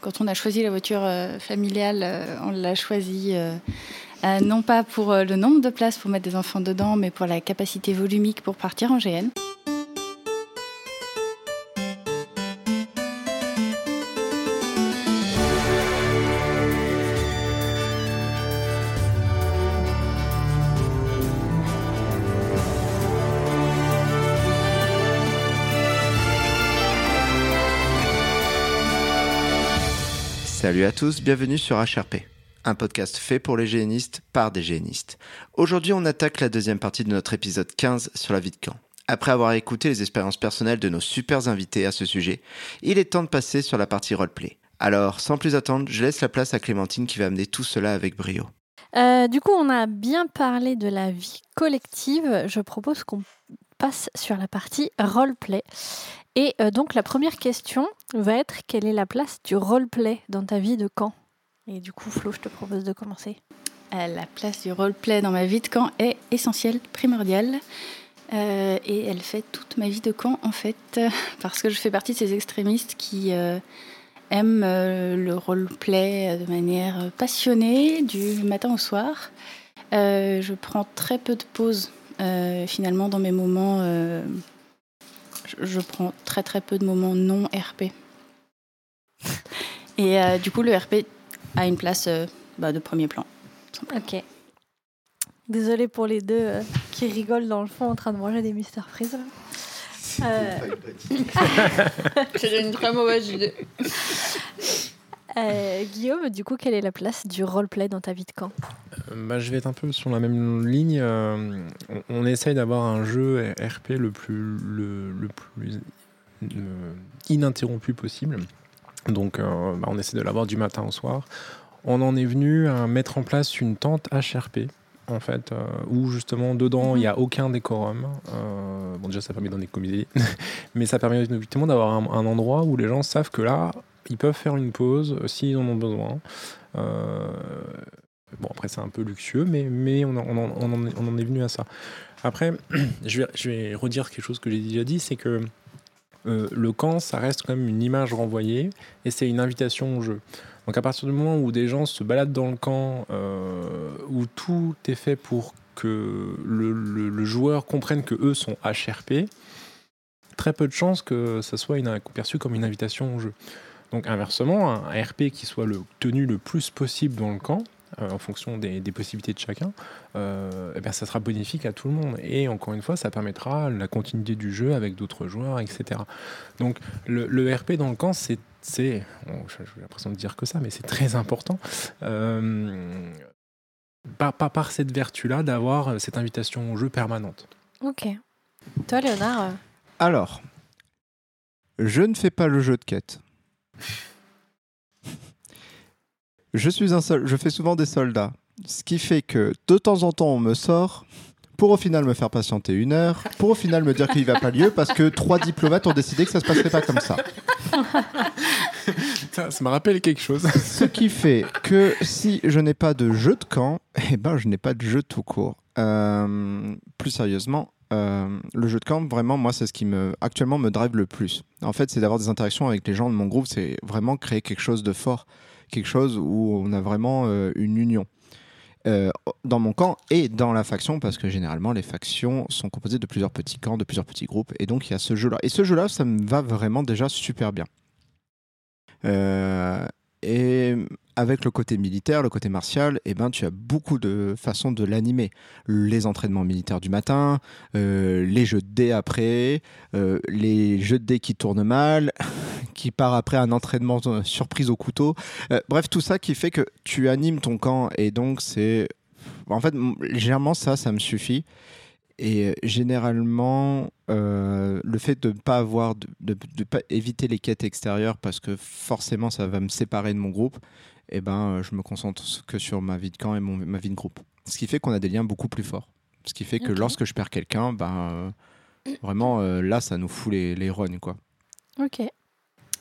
quand on a choisi la voiture familiale, on l'a choisie non pas pour le nombre de places pour mettre des enfants dedans, mais pour la capacité volumique pour partir en GN. Salut à tous, bienvenue sur HRP, un podcast fait pour les génistes par des génistes. Aujourd'hui, on attaque la deuxième partie de notre épisode 15 sur la vie de camp. Après avoir écouté les expériences personnelles de nos super invités à ce sujet, il est temps de passer sur la partie roleplay. Alors, sans plus attendre, je laisse la place à Clémentine qui va amener tout cela avec brio. Euh, du coup, on a bien parlé de la vie collective. Je propose qu'on passe sur la partie roleplay. Et euh, donc la première question va être quelle est la place du roleplay dans ta vie de camp? Et du coup, Flo, je te propose de commencer. Euh, la place du roleplay dans ma vie de camp est essentielle, primordiale. Euh, et elle fait toute ma vie de camp en fait, parce que je fais partie de ces extrémistes qui aiment le roleplay de manière passionnée, du matin au soir. je prends très peu de pauses finalement dans mes moments je, prends très très peu de moments non RP. Et euh, du coup, le RP a une place euh, bah, de premier plan. Ok. Désolée pour les deux euh, qui rigolent dans le fond en train de manger des Mister Freeze. J'ai une très mauvaise idée. Euh, Guillaume, du coup, quelle est la place du roleplay dans ta vie de camp? Euh, bah, Je vais être un peu sur la même ligne. Euh, on, essaye d'avoir un jeu RP le plus, le, plus ininterrompu possible. Donc, bah, on essaie de l'avoir du matin au soir. On en est venu à mettre en place une tente HRP en fait, où justement dedans il n'y a mhm. aucun décorum. bon, déjà ça permet d'en économiser, mais ça permet effectivement d'avoir un, endroit où les gens savent que là, ils peuvent faire une pause euh, s'ils en ont besoin. Euh, bon, après, c'est un peu luxueux, mais, mais on, en, est, venu à ça. Après, je vais, je vais redire quelque chose que j'ai déjà dit, c'est que euh, le camp, ça reste quand même une image renvoyée et c'est une invitation au jeu. Donc à partir du moment où des gens se baladent dans le camp, où tout est fait pour que le, le, joueur comprenne que eux sont HRP, très peu de chances que ça soit une, perçu comme une invitation au jeu. Donc inversement, un RP qui soit le, tenu le plus possible dans le camp, euh, en fonction des, possibilités de chacun, euh, eh bien, ça sera bénéfique à tout le monde. Et encore une fois, ça permettra la continuité du jeu avec d'autres joueurs, etc. Donc le, RP dans le camp, c'est, j'ai l'impression de dire que ça, mais c'est très important. Euh, pas, par cette vertu-là d'avoir cette invitation au jeu permanente. Ok. Toi, Léonard Alors, je ne fais pas le jeu de quête. Je suis un seul, je fais souvent des soldats, ce qui fait que de temps en temps on me sort pour au final me faire patienter une heure, pour au final me dire qu'il va pas lieu parce que trois diplomates ont décidé que ça se passerait pas comme ça. ça, me rappelle quelque chose. Ce qui fait que si je n'ai pas de jeu de camp, eh ben je n'ai pas de jeu tout court. Euh, plus sérieusement, euh, le jeu de camp, vraiment, moi, c'est ce qui me, actuellement me drive le plus. En fait, c'est d'avoir des interactions avec les gens de mon groupe, c'est vraiment créer quelque chose de fort, quelque chose où on a vraiment euh, une union. Euh, dans mon camp et dans la faction, parce que généralement les factions sont composées de plusieurs petits camps, de plusieurs petits groupes, et donc il y a ce jeu-là. Et ce jeu-là, ça me va vraiment déjà super bien. Et avec le côté militaire, le côté martial, eh ben, tu as beaucoup de façons de l'animer. Les entraînements militaires du matin, euh, les jeux de dés après, euh, les jeux de dés qui tournent mal, qui part après un entraînement euh, surprise au couteau. bref, tout ça qui fait que tu animes ton camp et donc c'est... En fait, légèrement ça, ça me suffit. Et généralement, le fait de ne pas avoir, de, de, pas éviter les quêtes extérieures parce que forcément ça va me séparer de mon groupe, eh ben, euh, je me concentre que sur ma vie de camp et mon, ma vie de groupe. Ce qui fait qu'on a des liens beaucoup plus forts. Ce qui fait que lorsque je perds quelqu'un, ben, euh, vraiment, euh, là, ça nous fout les, les rognes, quoi. Ok.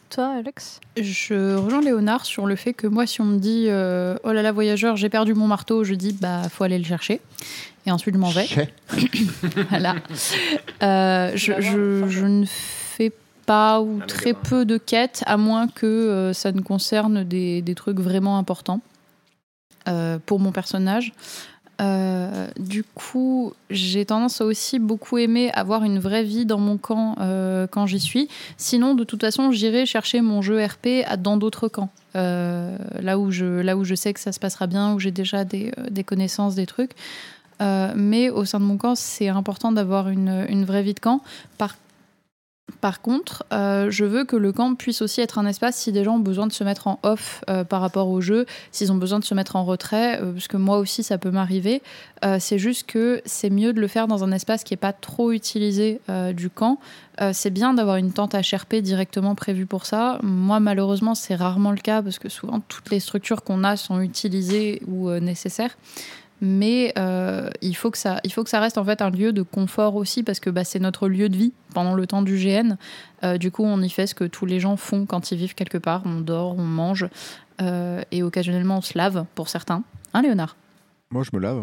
Toi, Alex? Je rejoins Léonard sur le fait que moi, si on me dit Oh là là, voyageur, j'ai perdu mon marteau, je dis Bah, faut aller le chercher. Et ensuite, je m'en vais. voilà. je, je, je, ne fais pas ou Ah, très peu de quêtes, à moins que euh, ça ne concerne des, des trucs vraiment importants euh, pour mon personnage. Euh, du coup, j'ai tendance à aussi beaucoup aimer avoir une vraie vie dans mon camp euh, quand j'y suis. Sinon, de toute façon, j'irai chercher mon jeu RP dans d'autres camps. Euh, là, où je, là où je sais que ça se passera bien, où j'ai déjà des, euh, des connaissances, des trucs. Euh, mais au sein de mon camp, c'est important d'avoir une, vraie vie de camp. Par, contre, euh, je veux que le camp puisse aussi être un espace si des gens ont besoin de se mettre en off euh, par rapport au jeu, s'ils ont besoin de se mettre en retrait, parce que moi aussi ça peut m'arriver. C'est juste que c'est mieux de le faire dans un espace qui n'est pas trop utilisé du camp. C'est bien d'avoir une tente HRP directement prévue pour ça. Moi, malheureusement, c'est rarement le cas parce que souvent toutes les structures qu'on a sont utilisées ou nécessaires. Mais euh, il, faut que ça, il faut que ça reste en fait un lieu de confort aussi parce que bah, c'est notre lieu de vie pendant le temps du GN. Euh, du coup, on y fait ce que tous les gens font quand ils vivent quelque part. On dort, on mange euh, et occasionnellement on se lave pour certains. Hein, Léonard? Moi, je me lave.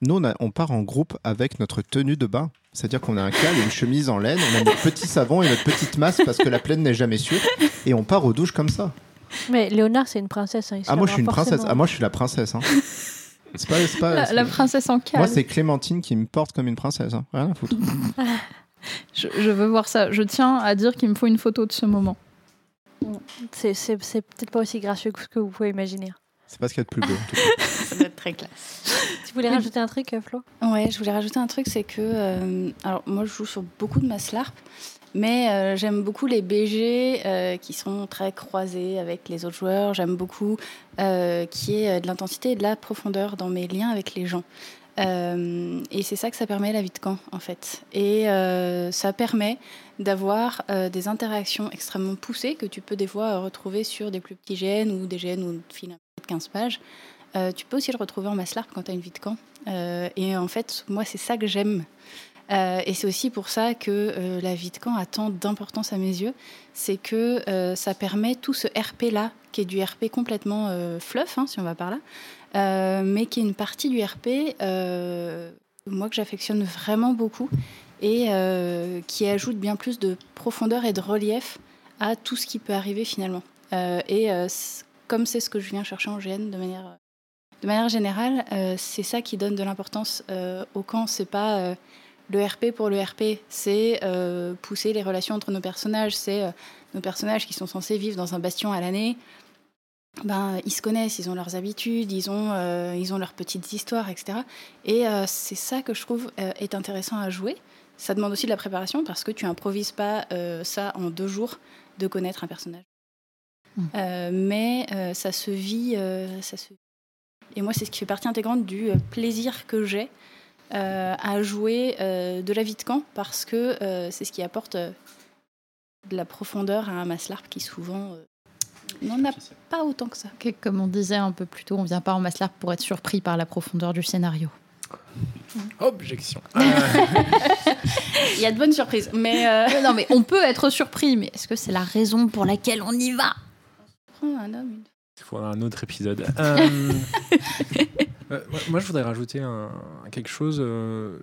Nous, on, a- on part en groupe avec notre tenue de bain. C'est-à-dire qu'on a un cal et une chemise en laine, on a notre petit savon et notre petite masse parce que la plaine n'est jamais sûre. Et on part aux douches comme ça. Mais Léonard, c'est une princesse. hein, Ah, moi, je suis une princesse. Ah, moi, je suis la princesse. hein. C'est pas, c'est pas- la, c'est- la princesse en cal. Moi, c'est Clémentine qui me porte comme une princesse. hein. Rien à foutre. je, je veux voir ça. Je tiens à dire qu'il me faut une photo de ce moment. C'est c'est- c'est peut-être pas aussi gracieux que ce que vous pouvez imaginer. C'est pas ce qu'il y a de plus beau. en tout cas. Ça doit être très classe. Tu voulais rajouter un truc, euh, Flo? Ouais, je voulais rajouter un truc, c'est que. euh, alors, moi, je joue sur beaucoup de Maslarp, mais euh, j'aime beaucoup les BG euh, qui sont très croisés avec les autres joueurs. J'aime beaucoup euh, qu'il y ait de l'intensité et de la profondeur dans mes liens avec les gens. Euh, et c'est ça que ça permet la vie de camp, en fait. Et euh, ça permet d'avoir euh, des interactions extrêmement poussées que tu peux des fois euh, retrouver sur des plus petits GN ou des GN où de 15 pages. Euh, tu peux aussi le retrouver en Maslarp quand tu as une vie de camp. Euh, et en fait, moi, c'est ça que j'aime. Euh, et c'est aussi pour ça que euh, la vie de camp a tant d'importance à mes yeux. C'est que euh, ça permet tout ce RP-là, qui est du RP complètement fluff, hein, si on va par là, mais qui est une partie du RP, moi, que j'affectionne vraiment beaucoup, et qui ajoute bien plus de profondeur et de relief à tout ce qui peut arriver finalement. Et comme c'est ce que je viens chercher en GN de manière de manière générale, c'est ça qui donne de l'importance au camp. C'est pas le RP pour le RP, c'est euh, pousser les relations entre nos personnages. C'est euh, nos personnages qui sont censés vivre dans un bastion à l'année. Ben, ils se connaissent, ils ont leurs habitudes, ils ont, euh, ils ont leurs petites histoires, etc. Et c'est ça que je trouve est intéressant à jouer. Ça demande aussi de la préparation parce que tu improvises pas ça en deux jours de connaître un personnage. Mm. Euh, mais ça se vit, ça se et moi, c'est ce qui fait partie intégrante du plaisir que j'ai à jouer euh, de la vie de camp, parce que euh, c'est ce qui apporte euh, de la profondeur à un Maslarp qui souvent euh, n'en a pas autant que ça. Comme on disait un peu plus tôt, on vient pas en Maslarp pour être surpris par la profondeur du scénario. Objection. Il y a de bonnes surprises, mais euh, Euh, non, mais on peut être surpris, mais est-ce que c'est la raison pour laquelle on y va? Prends un homme, une Il faudra un autre épisode. Euh, euh, moi- je voudrais rajouter un, quelque chose euh,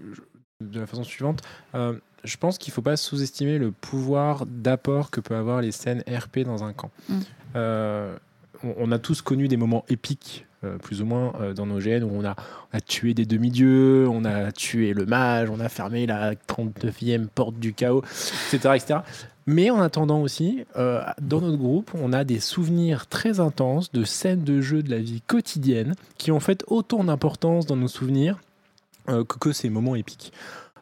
de la façon suivante. Euh, je pense qu'il ne faut pas sous-estimer le pouvoir d'apport que peut avoir les scènes RP dans un camp. Mm. On, on a tous connu des moments épiques, plus ou moins, dans nos GN, où on a, on a tué des demi-dieux, on a tué le mage, on a fermé la 39e porte du chaos, etc. etc. Mais en attendant aussi, euh, dans notre groupe, on a des souvenirs très intenses de scènes de jeu de la vie quotidienne qui ont fait autant d'importance dans nos souvenirs euh, que, ces moments épiques.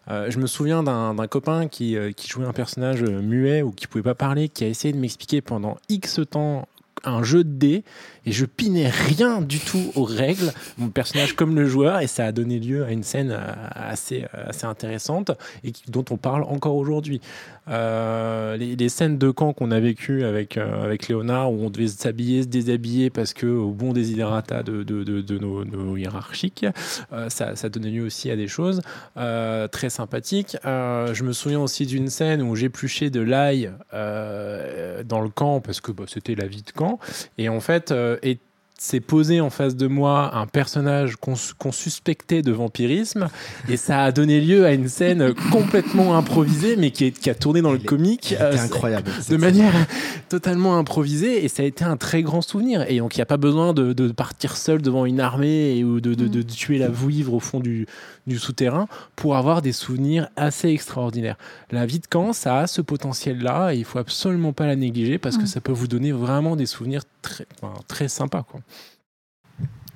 Euh, je me souviens d'un copain qui, jouait un personnage muet ou qui pouvait pas parler, qui a essayé de m'expliquer pendant X temps un jeu de dés et je pinais rien du tout aux règles, mon personnage comme le joueur, et ça a donné lieu à une scène assez, intéressante et dont on parle encore aujourd'hui. Euh, les, scènes de camp qu'on a vécues avec, euh, avec Léonard, où on devait s'habiller, se déshabiller parce que au bon désiderata de, de, de, nos, hiérarchiques, euh, ça, ça donnait lieu aussi à des choses très sympathiques. Je me souviens aussi d'une scène où j'épluchais de l'ail dans le camp parce que bah, c'était la vie de camp. Et en fait, s'est posé en face de moi un personnage qu'on suspectait de vampirisme et ça a donné lieu à une scène complètement improvisée mais qui, est- qui a tourné dans le comique euh, incroyable. de manière totalement improvisée et ça a été un très grand souvenir et donc il n'y a pas besoin de, de partir seul devant une armée et, ou de, de- de tuer la vouivre au fond du, du souterrain pour avoir des souvenirs assez extraordinaires. La vie de camp, ça a ce potentiel-là et il faut absolument pas la négliger parce que Mm. ça peut vous donner vraiment des souvenirs très, enfin, très sympas. Quoi.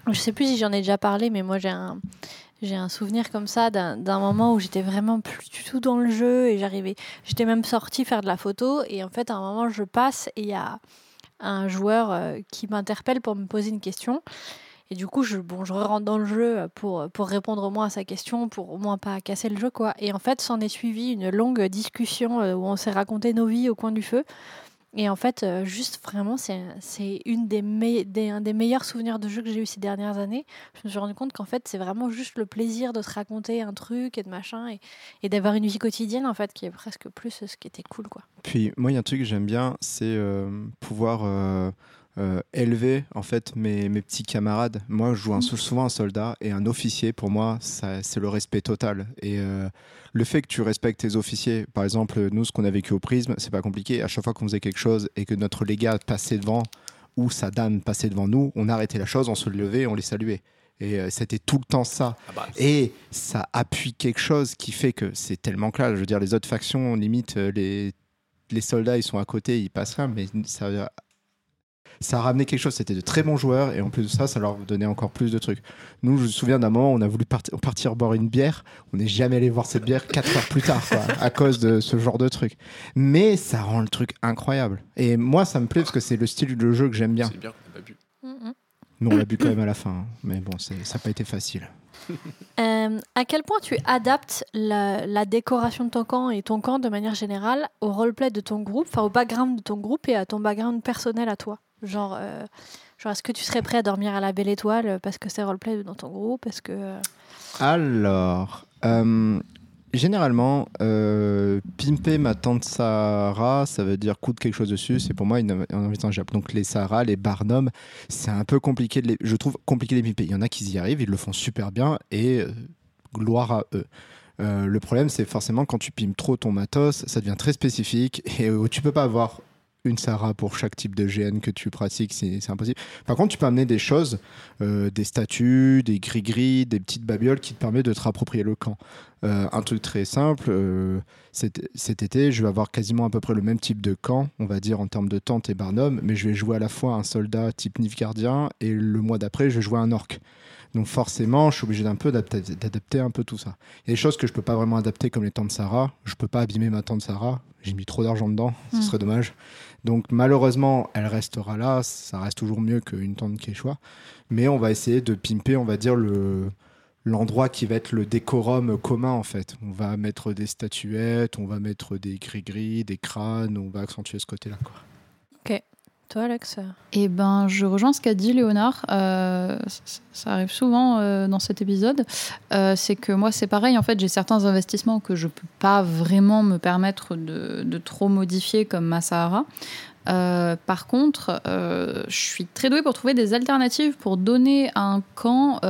Je sais plus si j'en ai déjà parlé, mais moi j'ai un, souvenir comme ça d'un d'un moment où j'étais vraiment plus du tout dans le jeu et j'arrivais. J'étais même sortie faire de la photo et en fait à un moment je passe et il y a un joueur euh, qui m'interpelle pour me poser une question. Et du coup, je, bon, je rentre dans le jeu pour, pour répondre au moins à sa question, pour au moins pas casser le jeu. quoi. Et en fait, s'en est suivi une longue discussion euh, où on s'est raconté nos vies au coin du feu. Et en fait, euh, juste vraiment, c'est des, des, un des meilleurs souvenirs de jeu que j'ai eu ces dernières années. Je me suis rendu compte qu'en fait, c'est vraiment juste le plaisir de se raconter un truc et de machin et, d'avoir une vie quotidienne en fait qui est presque plus ce qui était cool quoi. Puis moi, il y a un truc que j'aime bien, c'est euh, pouvoir euh, élever en fait mes, mes petits camarades. Moi, je joue un- souvent un soldat et un officier. Pour moi, c'est le respect total. Et euh, le fait que tu respectes tes officiers, par exemple, nous, ce qu'on a vécu au Prisme, c'est pas compliqué. À chaque fois qu'on faisait quelque chose et que notre légat passait devant ou sa dame passait devant nous, on arrêtait la chose, on se levait, on les saluait. Et euh, c'était tout le temps ça. Et ça appuie quelque chose qui fait que c'est tellement clair. Je veux dire, les autres factions, limite, les, les soldats, ils sont à côté, ils passent rien, mais ça, ça a ramené quelque chose. C'était de très bons joueurs, et en plus de ça, ça leur donnait encore plus de trucs. Nous, je me souviens d'un moment, on a voulu parti- partir boire une bière. On n'est jamais allé voir cette bière quatre heures plus tard, quoi, à cause de ce genre de truc. Mais ça rend le truc incroyable. Et moi, ça me plaît parce que c'est le style de jeu que j'aime bien. C'est bien qu'on n'a pas bu. Mais on l'a bu quand même à la fin. hein. Mais bon, ça n'a pas été facile. Euh, à quel point tu adaptes la, la décoration de ton camp et ton camp de manière générale au roleplay de ton groupe, enfin au background de ton groupe et à ton background personnel à toi? Genre, euh, genre est-ce que tu serais prêt à dormir à la belle étoile parce que c'est roleplay dans ton groupe Est-ce que euh, Alors, euh, généralement, euh, pimper ma tante Sahara, ça veut dire coudre quelque chose dessus. C'est pour moi une- inenvisageable. Donc les Sahara, les Barnum, c'est un peu compliqué. De les, je trouve compliqué de les pimper. Il y en a qui y arrivent, ils le font super bien et euh, gloire à eux. Euh, le problème, c'est forcément quand tu pimes trop ton matos, ça devient très spécifique et euh, tu peux pas avoir une Sahara pour chaque type de GN que tu pratiques, c'est impossible. Par contre, tu peux amener des choses, euh, des statues, des gris-gris, des petites babioles qui te permettent de te rapproprier le camp. Euh, un truc très simple, euh, cet, été, je vais avoir quasiment à peu près le même type de camp, on va dire en termes de tente et barnum, mais je vais jouer à la fois un soldat type Nilfgaardien et le mois d'après, je vais jouer un orc. Donc forcément, je suis obligé d'un peu d'adapter un peu tout ça. Il y a des choses que je peux pas vraiment adapter comme les tentes Sarah. Je peux pas abîmer ma tente Sarah. J'ai mis trop d'argent dedans, ce Mm. serait dommage. Donc malheureusement, elle restera là. Ça reste toujours mieux qu'une tente Quechua. Mais on va essayer de pimper, on va dire, le l'endroit qui va être le décorum commun en fait. On va mettre des statuettes, on va mettre des gris-gris, des crânes, on va accentuer ce côté-là. quoi. Toi, Alex Eh ben, je rejoins ce qu'a dit Léonard. Euh, ça, arrive souvent euh, dans cet épisode. Euh, c'est que moi, c'est pareil. En fait, j'ai certains investissements que je peux pas vraiment me permettre de, trop modifier, comme ma Sahara. Par contre, je suis très douée pour trouver des alternatives pour donner à un camp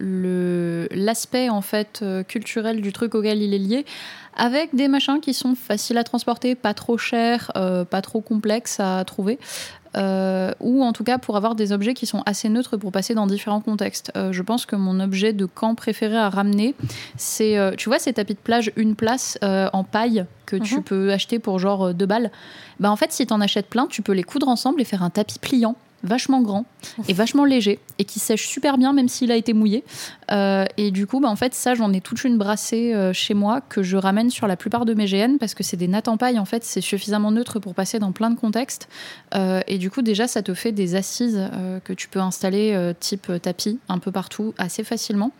l'aspect en fait culturel du truc auquel il est lié, avec des machins qui sont faciles à transporter, pas trop chers, pas trop complexes à trouver. Euh, ou en tout cas pour avoir des objets qui sont assez neutres pour passer dans différents contextes. Euh, je pense que mon objet de camp préféré à ramener, c'est, euh, tu vois, ces tapis de plage une place en paille que tu Mhm. peux acheter pour genre deux balles. Bah en fait, si tu en achètes plein, tu peux les coudre ensemble et faire un tapis pliant vachement grand et vachement léger et qui sèche super bien même s'il a été mouillé Euh, et du coup bah en fait ça j'en ai toute une brassée euh, chez moi que je ramène sur la plupart de mes GN parce que c'est des nattes en paille en fait c'est suffisamment neutre pour passer dans plein de contextes euh, et du coup, déjà, ça te fait des assises que tu peux installer type tapis un peu partout assez facilement.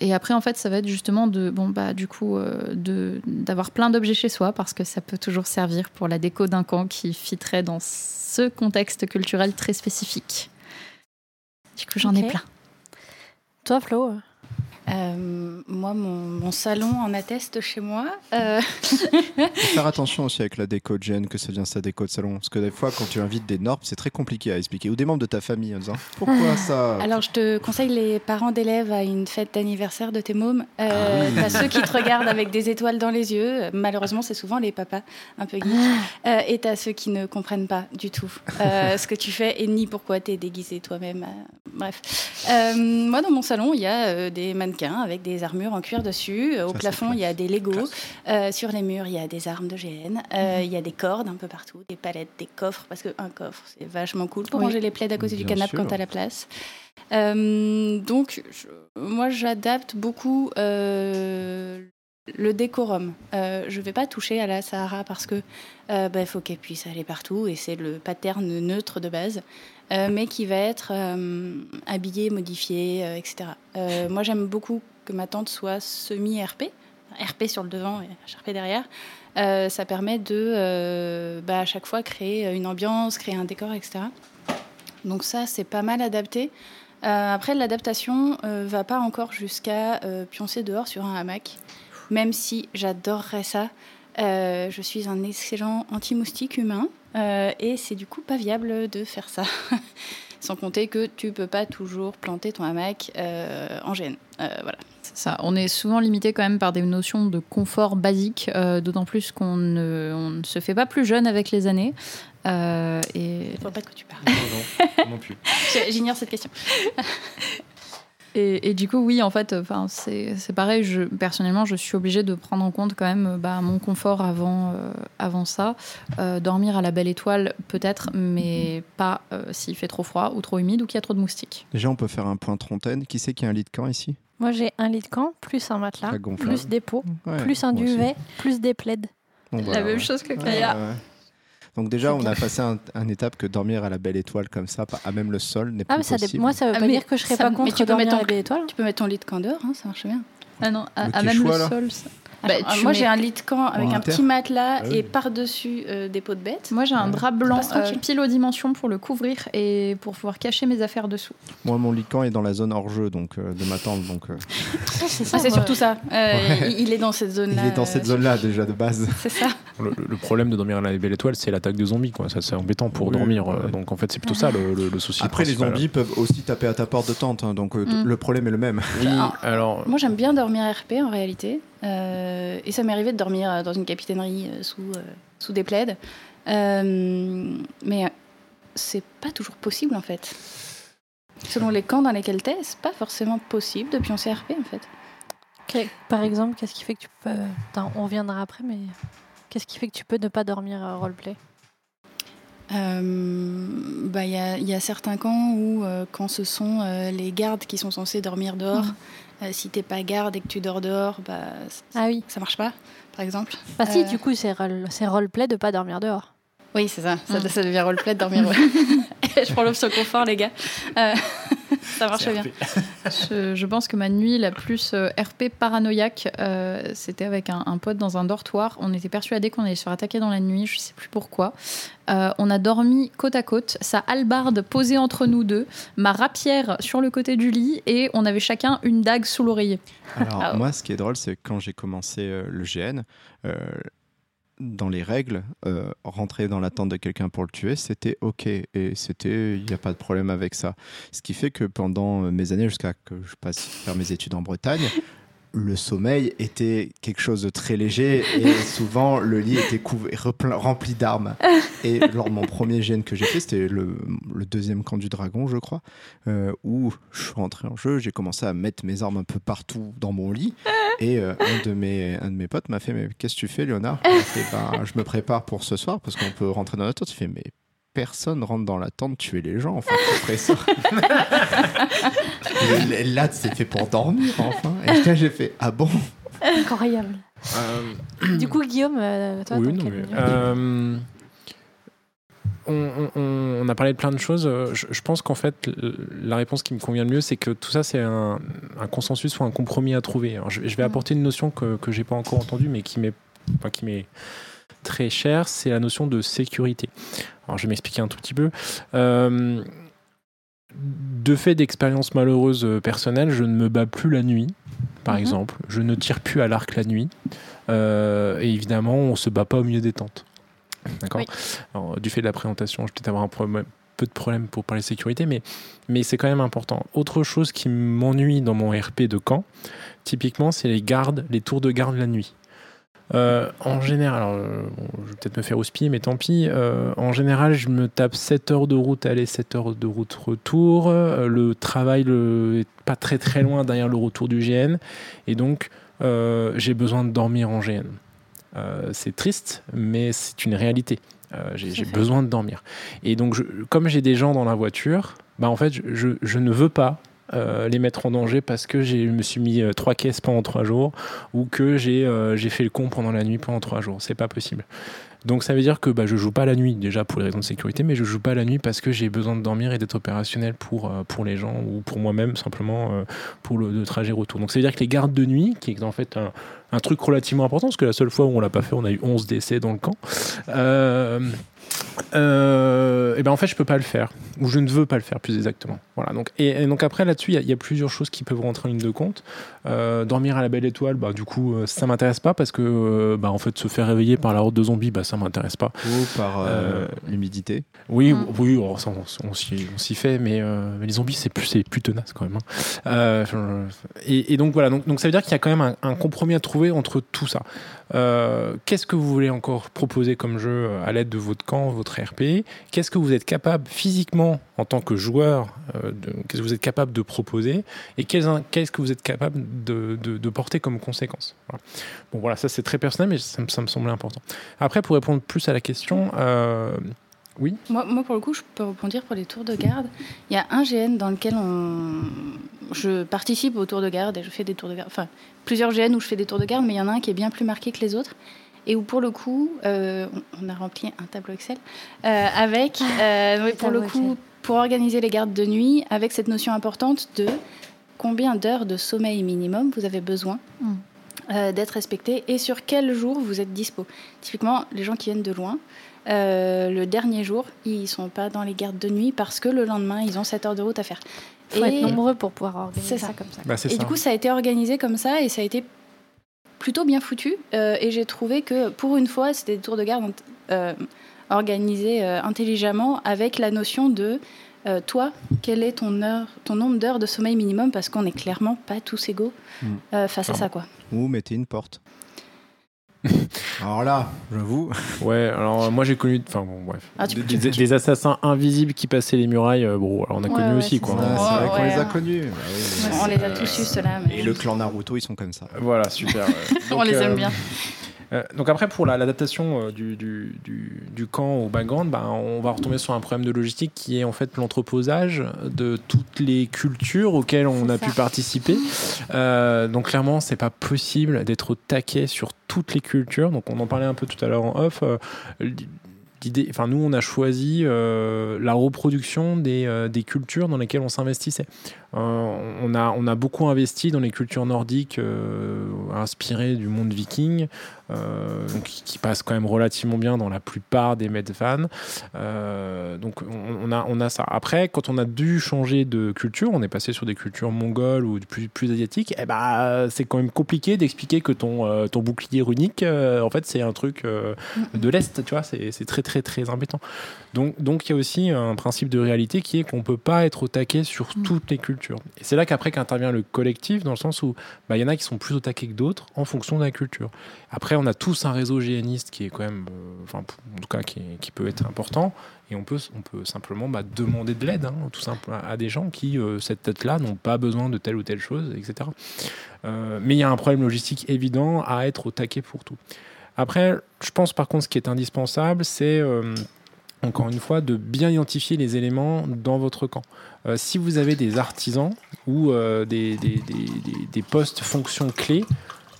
Et après, en fait, ça va être justement de, bon, bah, du coup, de, d'avoir plein d'objets chez soi parce que ça peut toujours servir pour la déco d'un camp qui fitterait dans ce contexte culturel très spécifique. Du coup, j'en ai plein. Toi, Flo euh moi, mon, mon salon en atteste chez moi. Euh, faire attention aussi avec la déco de gêne, que ça devient sa déco de salon. Parce que des fois, quand tu invites des normes, c'est très compliqué à expliquer. Ou des membres de ta famille en disant pourquoi ça? Alors, je te conseille les parents d'élèves à une fête d'anniversaire de tes mômes. Euh, Ah oui. Ceux qui te regardent avec des étoiles dans les yeux. Malheureusement, c'est souvent les papas un peu geeks. Euh, et t'as ceux qui ne comprennent pas du tout euh, ce que tu fais et ni pourquoi t'es déguisé toi-même. Bref. Moi, dans mon salon, il y a des mannequins avec des armures en cuir dessus. Euh, Au Ça, plafond, il y a des Legos. Euh, sur les murs, il y a des armes de GN. Euh, Il y a des cordes un peu partout, des palettes, des coffres. Parce qu'un coffre, c'est vachement cool pour Oui. ranger les plaids à côté du canapé quand t'as la place. Donc, je- moi, j'adapte beaucoup le décorum. Euh, je vais pas toucher à la Sahara parce que euh, bah, faut qu'elle puisse aller partout et c'est le pattern neutre de base, euh, mais qui va être euh, habillé, modifié, euh, etc. Euh, moi, j'aime beaucoup que ma tente soit semi-RP, RP sur le devant et HRP derrière. Ça permet de, bah, à chaque fois, créer une ambiance, créer un décor, etc. Donc ça, c'est pas mal adapté. Après, l'adaptation va pas encore jusqu'à pioncer dehors sur un hamac, même si j'adorerais ça. Euh, je suis un excellent anti-moustique humain euh, et c'est du coup pas viable de faire ça. Sans compter que tu peux pas toujours planter ton hamac euh, en gêne. Euh, voilà. C'est ça. On est souvent limité quand même par des notions de confort basique, euh, d'autant plus qu'on ne, on ne se fait pas plus jeune avec les années. Euh, et, Je vois pas de quoi tu parles. Non, non, non plus. Je- J'ignore cette question. et, et du coup, oui, en fait, enfin, c'est c'est pareil. Je, personnellement, je suis obligée de prendre en compte quand même bah, mon confort avant, euh, avant ça. Euh, dormir à la belle étoile, peut-être, mais pas euh, s'il fait trop froid ou trop humide ou qu'il y a trop de moustiques. Déjà, on peut faire un point trentaine. Qui c'est qui a un lit de camp ici? Moi, j'ai un lit de camp, plus un matelas, plus des pots, Ouais, plus un duvet, plus des plaids. Bon, La voilà, même chose que Kaya. ouais, ouais. Donc déjà, on a passé un, un étape que dormir à la belle étoile comme ça, pas- à même le sol, n'est Ah, ça dé- possible. moi, ça veut Ah, pas dire que je serais ça- pas mais contre tu peux dormir mettre à en- la belle étoile. Tu peux mettre ton lit de camp dehors, hein, ça marche bien. Ah non, à, même le là. sol. ça- Bah, Bah, moi, mets- j'ai un lit de camp avec En un petit matelas Ah oui. et par-dessus euh, des pots de bête. Moi, j'ai un Ouais. drap blanc euh, pile aux dimensions pour le couvrir et pour pouvoir cacher mes affaires dessous. Moi, mon lit de camp est dans la zone hors jeu donc, euh, de ma tente. Donc, euh, Ça, c'est ça, Ah, c'est moi. surtout ça. Euh, Ouais. il, il est dans cette il zone-là. est dans cette euh, zone-là déjà de base. C'est ça. Le, le problème de dormir à la belle étoile, c'est l'attaque de zombies. Quoi. Ça, c'est embêtant pour Oui, dormir. ouais. Donc en fait, c'est plutôt ça le, le- le souci. Après, les zombies peuvent aussi taper à ta porte de tente, hein, donc euh, Mm. le problème est le même. Oui, Ah. alors. Moi, j'aime bien dormir RP en réalité. Euh, et ça m'est arrivé de dormir euh, dans une capitainerie euh, sous, sous des plaids. Euh, mais c'est pas toujours possible en fait. Selon les camps dans lesquels t'es, c'est pas forcément possible de pioncer RP en fait. Par exemple, qu'est-ce qui fait que tu peux. Attends, on reviendra après, mais qu'est-ce qui fait que tu peux ne pas dormir euh, roleplay? Euh, bah, Il y, a, il y a certains camps où, euh, quand ce sont euh, les gardes qui sont censés dormir dehors, Mhm. Euh, si t'es pas garde et que tu dors dehors, bah, Ah oui. ça marche pas, par exemple. Bah si, Euh. du coup, c'est role- c'est roleplay de pas dormir dehors. Oui, c'est ça. Ça, ça devient roleplay de dormir. ouais. je prends l'option confort, les gars. Euh, ça marche bien. Je, je pense que ma nuit la plus euh, RP paranoïaque, euh, c'était avec un, un pote dans un dortoir. On était persuadé qu'on allait se faire attaquer dans la nuit, je sais plus pourquoi. Euh, on a dormi côte à côte, sa hallebarde posée entre nous deux, ma rapière sur le côté du lit et on avait chacun une dague sous l'oreiller. Alors, Ah ouais. moi, ce qui est drôle, c'est que quand j'ai commencé euh, le GN, euh, dans les règles, euh, rentrer dans la tente de quelqu'un pour le tuer, c'était OK. Et c'était, il n'y a pas de problème avec ça. Ce qui fait que pendant euh, mes années, jusqu'à que je passe faire mes études en Bretagne, le sommeil était quelque chose de très léger et souvent le lit était rempli d'armes. Et lors de mon premier GN que j'ai fait, c'était le, le deuxième camp du dragon, je crois, euh, où je suis rentré en jeu, j'ai commencé à mettre mes armes un peu partout dans mon lit. Et euh, un, de mes, un de mes potes m'a fait Mais qu'est-ce que tu fais, Léonard? Fait, Ben, Je me prépare pour ce soir parce qu'on peut rentrer dans la tente. Il fait Mais personne rentre dans la tente tuer les gens. Enfin, ferais ça. Là, c'est fait pour dormir, enfin. Et là, j'ai fait Ah bon? Incroyable. Euh, du coup, Guillaume, euh, toi, oui, non, mais, euh, on, on- on- on a parlé de plein de choses. Je, je pense qu'en fait, la réponse qui me convient le mieux, c'est que tout ça, c'est un, un consensus ou un compromis à trouver. Alors, je, je vais Mm. apporter une notion que, que j'ai pas encore entendue, mais qui m'est enfin, qui m'est très chère, c'est la notion de sécurité. Alors, je vais m'expliquer un tout petit peu. Euh, de fait d'expérience malheureuse euh, personnelle, je ne me bats plus la nuit. par Mhm. exemple. Je ne tire plus à l'arc la nuit. Euh, et évidemment, on se bat pas au milieu des tentes. D'accord Oui. Du fait de la présentation, je vais peut-être avoir un problème- peu de problème pour parler sécurité, mais, mais c'est quand même important. Autre chose qui m'ennuie dans mon RP de camp, typiquement, c'est les gardes, les tours de garde la nuit. Euh, en général, alors, euh, bon, je vais peut-être me faire houspiller, mais tant pis. Euh, en général, je me tape 7 heures de route aller, 7 heures de route retour. Euh, le travail le, est pas très très loin derrière le retour du GN. Et donc, j'ai besoin de dormir en GN. C'est triste, mais c'est une réalité. J'ai besoin de dormir. Et donc, je- comme j'ai des gens dans la voiture, bah en fait, je ne veux pas euh, les mettre en danger parce que je me suis mis euh, trois caisses pendant trois jours ou que j'ai euh, j'ai fait le con pendant la nuit pendant trois jours. C'est pas possible. Donc ça veut dire que bah, je joue pas la nuit déjà pour les raisons de sécurité, mais je joue pas la nuit parce que j'ai besoin de dormir et d'être opérationnel pour, pour les gens ou pour moi-même simplement pour le, le trajet retour. Donc ça veut dire que les gardes de nuit, qui est en fait un, un truc relativement important, parce que la seule fois où on l'a pas fait, on a eu 11 décès dans le camp. Euh, euh, et ben en fait je peux pas le faire ou je ne veux pas le faire plus exactement voilà donc et, et donc après là-dessus il y a- il y, a plusieurs choses qui peuvent rentrer en ligne de compte Euh, dormir à la belle étoile bah du coup ça m'intéresse pas parce que euh, bah en fait se faire réveiller par la horde de zombies bah ça m'intéresse pas Ou par euh, Euh, l'humidité. oui, Mm. oui, on, on s'y on s'y fait, mais, euh, mais les zombies, c'est plus, c'est plus tenace quand même. hein. Euh, et, et donc voilà, donc, donc ça veut dire qu'il y a quand même un, un compromis à trouver entre tout ça. Euh, Qu'est-ce que vous voulez encore proposer comme jeu euh, à l'aide de votre camp, votre RP Qu'est-ce que vous êtes capable physiquement en tant que joueur euh, Qu'est-ce que vous êtes capable de proposer? Et qu'est-ce que vous êtes capable de, porter comme conséquence? Bon voilà, ça c'est très personnel, mais ça, me- ça me semblait important. Après, pour répondre plus à la question, euh, Moi, moi, pour le coup, je peux rebondir pour les tours de garde. Il y a un GN dans lequel on... je participe aux tours de garde et je fais des tours de garde. Enfin, plusieurs GN où je fais des tours de garde, mais il y en a un qui est bien plus marqué que les autres. Et où, pour le coup, euh, on- a rempli un tableau Excel euh, avec, euh, oui, pour le coup, Excel. pour organiser les gardes de nuit, avec cette notion importante de combien d'heures de sommeil minimum vous avez besoin Mm. euh, d'être respecté et sur quel jour vous êtes dispo. Typiquement, les gens qui viennent de loin, euh, le dernier jour, ils sont pas dans les gardes de nuit parce que le lendemain, ils ont 7 heures de route à faire. faut Et- être nombreux pour pouvoir organiser ça. ça. comme ça. bah, et ça. du coup, ça a été organisé comme ça et ça a été plutôt bien foutu. Euh, et j'ai trouvé que pour une fois, c'était des tours de garde euh, organisés euh, intelligemment avec la notion de euh, toi, quel est ton, heure, ton nombre d'heures de sommeil minimum parce qu'on n'est clairement pas tous égaux Mm. euh, face à ça. quoi. Ou mettez une porte. Alors là, j'avoue. Ouais, alors euh, moi j'ai connu, enfin bon, bref, Ah, tu des, peux- des- des assassins invisibles qui passaient les murailles. euh, bon, alors on a Ouais, connu ouais, aussi c'est quoi. C'est vrai Ouais, qu'on les a connus. Bah oui. On les a tous eu, ceux-là. mais- Et le clan Naruto, ils sont comme ça. Voilà, super. ouais. On les euh, aime bien. Euh, donc après pour la- l'adaptation euh, du, du, du, du camp au background, bah, on va retomber sur un problème de logistique qui est en fait l'entreposage de toutes les cultures auxquelles on a ça. pu participer. Euh, donc clairement, c'est pas possible d'être au taquet sur toutes les cultures. Donc on en parlait un peu tout à l'heure en off. euh, enfin nous, on a choisi euh, la reproduction des, euh, des cultures dans lesquelles on s'investissait. Euh, on, a, on a beaucoup investi dans les cultures nordiques euh, inspirées du monde viking, euh, donc qui, qui passent quand même relativement bien dans la plupart des Medfans. Euh, donc on, on a, on a ça. Après, quand on a dû changer de culture, on est passé sur des cultures mongoles ou plus, plus asiatiques, et bah, c'est quand même compliqué d'expliquer que ton, euh, ton bouclier runique, euh, en fait, c'est un truc euh, de l'Est, tu vois, c'est c'est très très très embêtant. Donc donc il y a aussi un principe de réalité qui est qu'on peut pas être au taquet sur Mm. toutes les cultures. Et c'est là qu'après qu'intervient le collectif, dans le sens où bah, il y en a qui sont plus au taquet que d'autres en fonction de la culture. Après, on a tous un réseau géaniste qui est quand même, euh, en tout cas qui, peut être important. Et on peut, on peut simplement bah, demander de l'aide, hein, tout simplement, à des gens qui, euh, cette tête-là, n'ont pas besoin de telle ou telle chose, etc. Euh, mais il y a un problème logistique évident à être au taquet pour tout. Après, je pense par contre, ce qui est indispensable, c'est encore une fois de bien identifier les éléments dans votre camp. Euh, si vous avez des artisans ou euh, des, des, postes fonctions clés,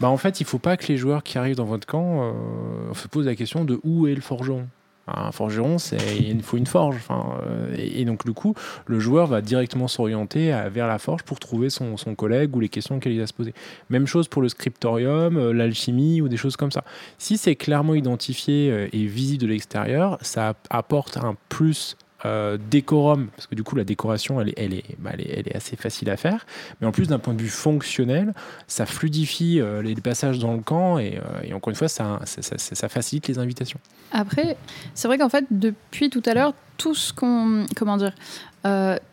bah en fait, il ne faut pas que les joueurs qui arrivent dans votre camp euh, se posent la question de où est le forgeron. Un forgeron, il faut une forge. Euh, et, donc du coup, le joueur va directement s'orienter vers la forge pour trouver son, collègue ou les questions auxquelles il va se poser. Même chose pour le scriptorium, euh, l'alchimie ou des choses comme ça. Si c'est clairement identifié euh, et visible de l'extérieur, ça apporte un plus euh, décorum, parce que du coup la décoration elle est, bah, elle, est, elle est assez facile à faire, mais en plus d'un point de vue fonctionnel, ça fluidifie euh, les passages dans le camp et, euh, encore une fois ça, ça, facilite les invitations. Après, c'est vrai qu'en fait depuis tout à l'heure, tout ce qu'on, comment dire,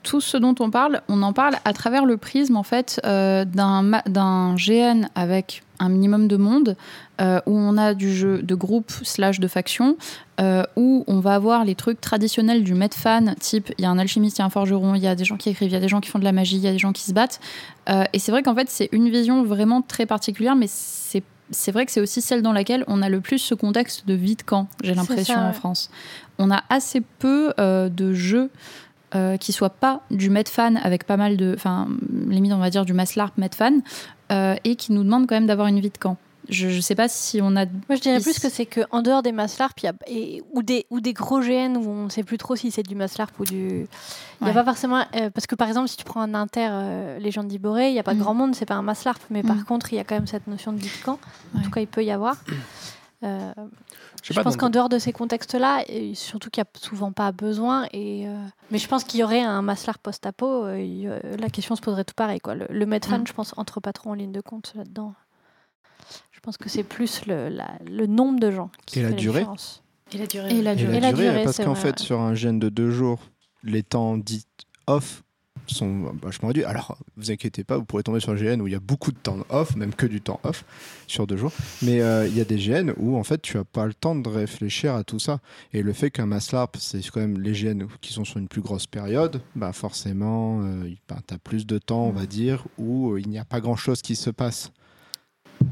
tout ce dont on parle, on en parle à travers le prisme en fait d'un GN avec un minimum de monde euh, où on a du jeu de groupe slash de faction euh, où on va avoir les trucs traditionnels du Medfan type il y a un alchimiste, il y a un forgeron, il y a des gens qui écrivent, il y a des gens qui font de la magie, il y a des gens qui se battent Euh, et c'est vrai qu'en fait c'est une vision vraiment très particulière mais c'est c'est vrai que c'est aussi celle dans laquelle on a le plus ce contexte de vie de camp, j'ai l'impression en. France. On a assez peu de jeux euh, qui soient pas du Medfan avec pas mal de. Enfin, limite, on va dire du Maslarp Medfan, euh, et qui nous demandent quand même d'avoir une vie de camp. Je, je sais pas si on a. Moi, je dirais plus que c'est qu'en dehors des maslarp, il y a, et, ou, des, ou des gros GN où on ne sait plus trop si c'est du maslarp ou du. Il n'y a Ouais. pas forcément. euh, parce que par exemple, si tu prends un inter euh, Légende d'Iboré, il n'y a pas Mm. grand monde, c'est pas un maslarp. Mais par Mm. contre, il y a quand même cette notion de vie de camp. En Ouais. tout cas, il peut y avoir. Euh, Je sais je pas, pense qu'en dehors de ces contextes-là, et surtout qu'il n'y a souvent pas besoin, et, euh, mais je pense qu'il y aurait un maslar post-apo, euh, euh, la question se poserait tout pareil. Quoi. Le, le Medfan, Mm. je pense, entre pas trop en ligne de compte là-dedans. Je pense que c'est plus le, la- le nombre de gens qui Et la fait durée différence. Et la durée. Et la durée. Et la durée, parce qu'en fait, ouais. sur un gène de deux jours, les temps dits off sont vachement réduits. Alors, vous inquiétez pas, vous pourrez tomber sur un GN où il y a beaucoup de temps off, même que du temps off sur deux jours. Mais euh, il y a des GN où en fait, tu as pas le temps de réfléchir à tout ça. Et le fait qu'un Maslarp, c'est quand même les GN qui sont sur une plus grosse période, bah forcément, euh, bah, tu as plus de temps, on va dire, où euh, il n'y a pas grand chose qui se passe.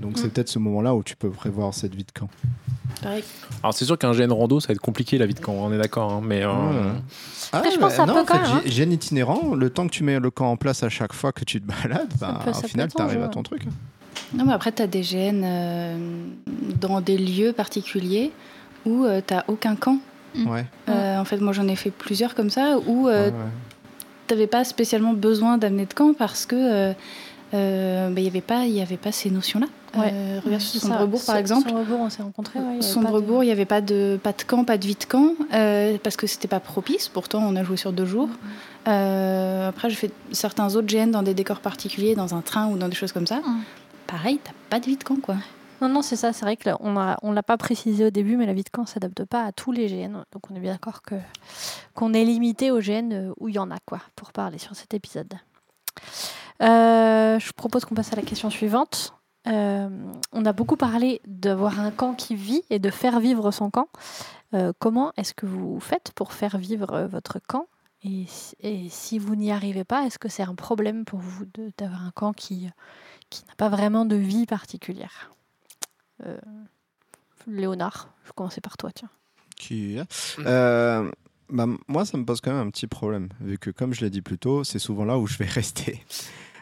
Donc, c'est Mm. peut-être ce moment-là où tu peux prévoir cette vie de camp. Pareil. Alors c'est sûr qu'un GN rando ça va être compliqué la vie de camp, on est d'accord, hein, mais euh, Ouais. Après, je pense ça non, en fait, hein. gène itinérant, le temps que tu mets le camp en place à chaque fois que tu te balades, bah, peut- au final, tu arrives à ton truc. Non, mais après, tu as des GN euh, dans des lieux particuliers où tu n'as aucun camp. Mm. Ouais. Euh, en fait, moi, j'en ai fait plusieurs comme ça où ouais, euh, ouais. t'avais pas spécialement besoin d'amener de camp parce que euh, euh, bah, il n'y avait, pas- il y avait pas ces notions-là. Ouais. Euh, regarde ça. Sombrebourg, par exemple. Sombrebourg, on s'est rencontrés. ouais, Sombrebourg, il n'y avait pas de, pas de camp, pas de vie de camp, euh, parce que c'était pas propice. Pourtant, on a joué sur deux jours. Euh, après, j'ai fait certains autres GN dans des décors particuliers, dans un train ou dans des choses comme ça. Mm. Pareil, t'as pas de vie de camp, quoi. Non, non, c'est ça. C'est vrai que là, on l'a pas précisé au début, mais la vie de camp s'adapte pas à tous les GN. Donc, on est bien d'accord que qu'on est limité aux GN euh, où il y en a quoi pour parler sur cet épisode. Je propose qu'on passe à la question suivante. Euh, on a beaucoup parlé d'avoir un camp qui vit et de faire vivre son camp. Euh, comment est-ce que vous faites pour faire vivre euh, votre camp? Et, si- et si vous n'y arrivez pas, est-ce que c'est un problème pour vous d'avoir un camp qui, qui n'a pas vraiment de vie particulière? Euh, Léonard, je vais commencer par toi, tiens. Qui... Euh, bah, moi, ça me pose quand même un petit problème, vu que, comme je l'ai dit plus tôt, c'est souvent là où je vais rester.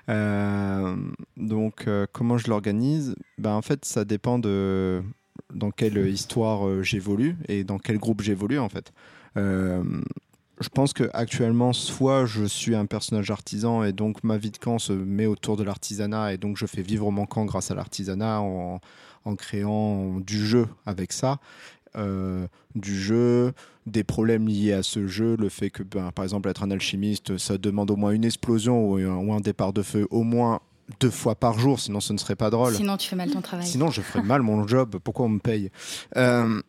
Euh, donc, euh, comment je l'organise bah, En fait, ça dépend de dans quelle histoire euh, j'évolue et dans quel groupe j'évolue, en fait. Je pense que actuellement, soit je suis un personnage artisan et donc ma vie de camp se met autour de l'artisanat et donc je fais vivre mon camp grâce à l'artisanat en, créant du jeu avec ça. Du jeu, des problèmes liés à ce jeu, le fait que, ben, par exemple, être un alchimiste, ça demande au moins une explosion ou un, ou un départ de feu au moins deux fois par jour, sinon ce ne serait pas drôle. Sinon, tu fais mal ton travail. Sinon, je ferais mal mon job. Pourquoi on me paye? Euh,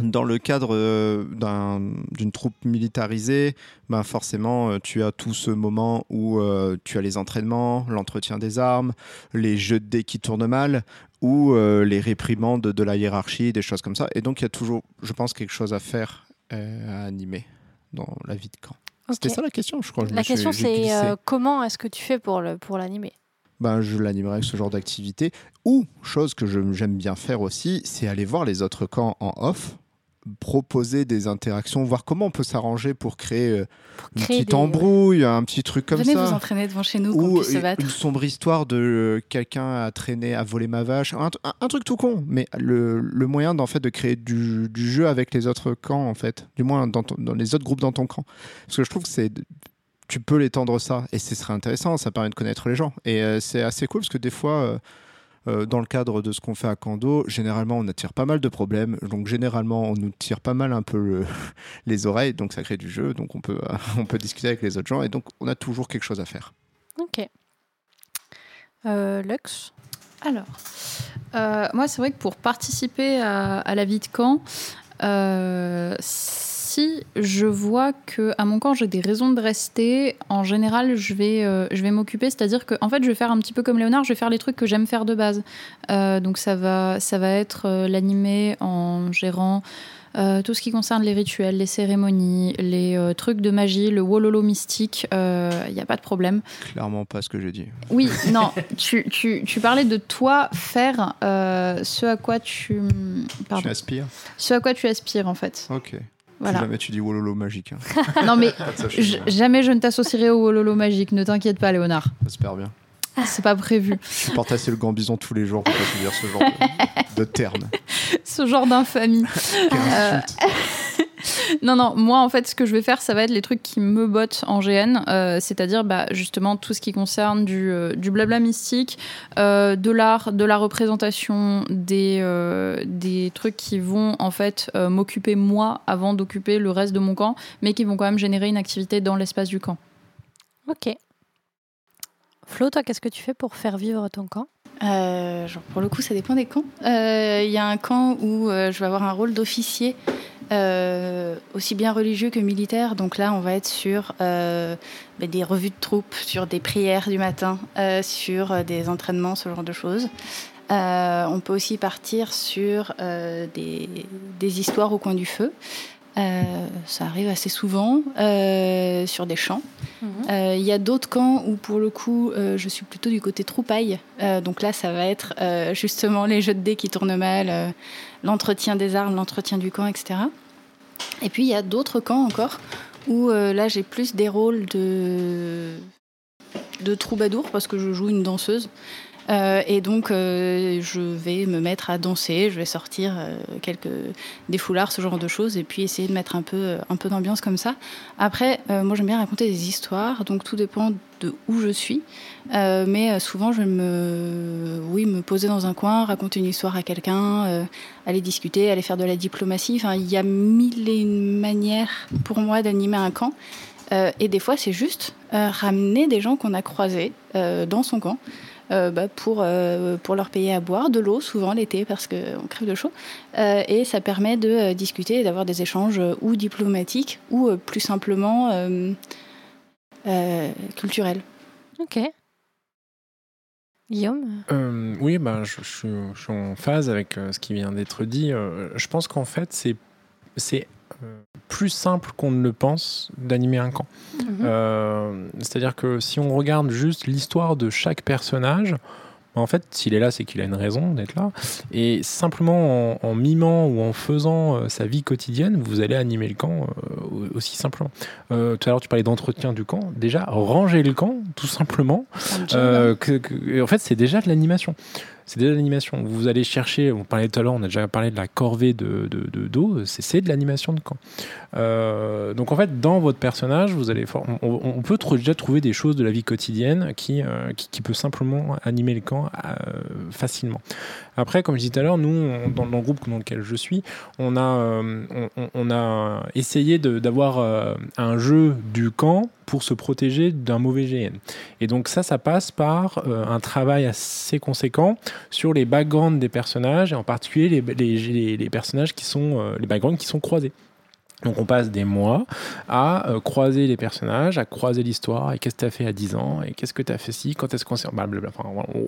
Dans le cadre euh, d'un- d'une troupe militarisée, ben forcément, euh, tu as tout ce moment où euh, tu as les entraînements, l'entretien des armes, les jeux de dés qui tournent mal, ou euh, les réprimandes de la hiérarchie, des choses comme ça. Et donc, il y a toujours, je pense, quelque chose à faire, euh, à animer dans la vie de camp. C'était Ok. ça la question, je crois. Je La question, c'est euh, comment est-ce que tu fais pour le pour l'animer? Ben, je l'animerai avec ce genre d'activité. Ou, chose que j'aime bien faire aussi, c'est aller voir les autres camps en off, proposer des interactions, voir comment on peut s'arranger pour créer euh, pour une créer petite des- embrouille, un petit truc comme Venez ça. vous entraîner devant chez nous, Ou se une, battre. une sombre histoire de euh, quelqu'un a traîné, a volé ma vache. Un, un- un truc tout con, mais le, le moyen d'en fait de créer du, du jeu avec les autres camps, en fait. Du moins dans, ton- dans les autres groupes dans ton camp. Parce que je trouve que c'est. Tu peux l'étendre ça et ce serait intéressant, ça permet de connaître les gens. Et euh, c'est assez cool parce que des fois, euh, euh, dans le cadre de ce qu'on fait à Kando, généralement on attire pas mal de problèmes. Donc généralement on nous tire pas mal un peu le- les oreilles, donc ça crée du jeu. Donc on peut, on peut discuter avec les autres gens et donc on a toujours quelque chose à faire. Ok. Euh, Lux? Alors, euh, moi, c'est vrai que pour participer à, à la vie de camp, euh, si je vois que à mon camp j'ai des raisons de rester, en général, je vais, euh, je vais m'occuper. C'est-à-dire que, en fait, je vais faire un petit peu comme Léonard, je vais faire les trucs que j'aime faire de base. Euh, donc, ça va, ça va être euh, l'animer en gérant. euh, tout ce qui concerne les rituels, les cérémonies, les euh, trucs de magie, le wololo mystique, il n'y a pas de problème. Clairement pas ce que j'ai dit. Oui, non, tu, tu, tu parlais de toi faire euh, ce à quoi tu. Pardon. Tu aspires Ce à quoi tu aspires, en fait. Ok. Voilà. Si jamais tu dis wololo magique. hein. Non, mais Ça, je j- jamais je ne t'associerai au Wololo magique, ne t'inquiète pas, Léonard. J'espère bien. C'est pas prévu. Je porte assez le gambison tous les jours pour pas dire ce genre de, de termes. Ce genre d'infamie. Euh. Non, non, moi en fait, ce que je vais faire, ça va être les trucs qui me bottent en GN, euh, c'est-à-dire bah, justement tout ce qui concerne du, euh, du blabla mystique, euh, de l'art, de la représentation, des, euh, des trucs qui vont en fait euh, m'occuper moi avant d'occuper le reste de mon camp, mais qui vont quand même générer une activité dans l'espace du camp. Ok. Flo, toi, qu'est-ce que tu fais pour faire vivre ton camp? Euh, pour le coup, ça dépend des camps. Euh, Il y a un camp où euh, je vais avoir un rôle d'officier, euh, aussi bien religieux que militaire. Donc là, on va être sur euh, bah, des revues de troupes, sur des prières du matin, euh, sur euh, des entraînements, ce genre de choses. Euh, on peut aussi partir sur euh, des histoires au coin du feu. Euh, ça arrive assez souvent euh, sur des champs. Euh, Il y a d'autres camps où, pour le coup, je suis plutôt du côté troupaille. Donc là, ça va être justement les jeux de dés qui tournent mal, l'entretien des armes, l'entretien du camp, etc. Et puis, il y a d'autres camps encore où là, j'ai plus des rôles de, de troubadour parce que je joue une danseuse. Euh, et donc, euh, je vais me mettre à danser, je vais sortir euh, des foulards, ce genre de choses, et puis essayer de mettre un peu, un peu d'ambiance comme ça. Après, moi j'aime bien raconter des histoires, donc tout dépend de où je suis. Mais souvent, je vais me, oui, me poser dans un coin, raconter une histoire à quelqu'un, aller discuter, aller faire de la diplomatie. Enfin, il y a mille et une manières pour moi d'animer un camp. Et des fois, c'est juste ramener des gens qu'on a croisés dans son camp. Euh, bah, pour, euh, pour leur payer à boire de l'eau, souvent l'été parce qu'on crève de chaud. Euh, et ça permet de euh, discuter et d'avoir des échanges euh, ou diplomatiques ou euh, plus simplement euh, euh, culturels. Ok. Guillaume? Euh, oui, bah, je, je suis, je suis en phase avec euh, ce qui vient d'être dit. Euh, je pense qu'en fait, c'est plus simple qu'on ne le pense d'animer un camp. Euh, C'est-à-dire que si on regarde juste l'histoire de chaque personnage, en fait, s'il est là, c'est qu'il a une raison d'être là. Et simplement en, en mimant ou en faisant euh, sa vie quotidienne, vous allez animer le camp euh, aussi simplement. Euh, tout à l'heure, tu parlais d'entretien du camp. Déjà, ranger le camp, tout simplement. Que- que- en fait, c'est déjà de l'animation. C'est de l'animation. Vous allez chercher, on parlait tout à l'heure, on a déjà parlé de la corvée de, de, d'eau, c'est, de l'animation de camp. Euh, donc en fait, dans votre personnage, vous allez, on, peut déjà trouver des choses de la vie quotidienne qui, euh, qui peut simplement animer le camp euh, facilement. Après, comme je disais tout à l'heure, nous, dans, le groupe dans lequel je suis, on a, euh, on, a essayé d'avoir euh, un jeu du camp pour se protéger d'un mauvais GN. Et donc ça, ça passe par euh, un travail assez conséquent sur les backgrounds des personnages, et en particulier les, les, les- les personnages qui sont, les backgrounds qui sont croisés. Donc on passe des mois à euh, croiser les personnages, à croiser l'histoire, et qu'est-ce que tu as fait à 10 ans, et qu'est-ce que tu as fait si, quand est-ce qu'on s'est... Voilà,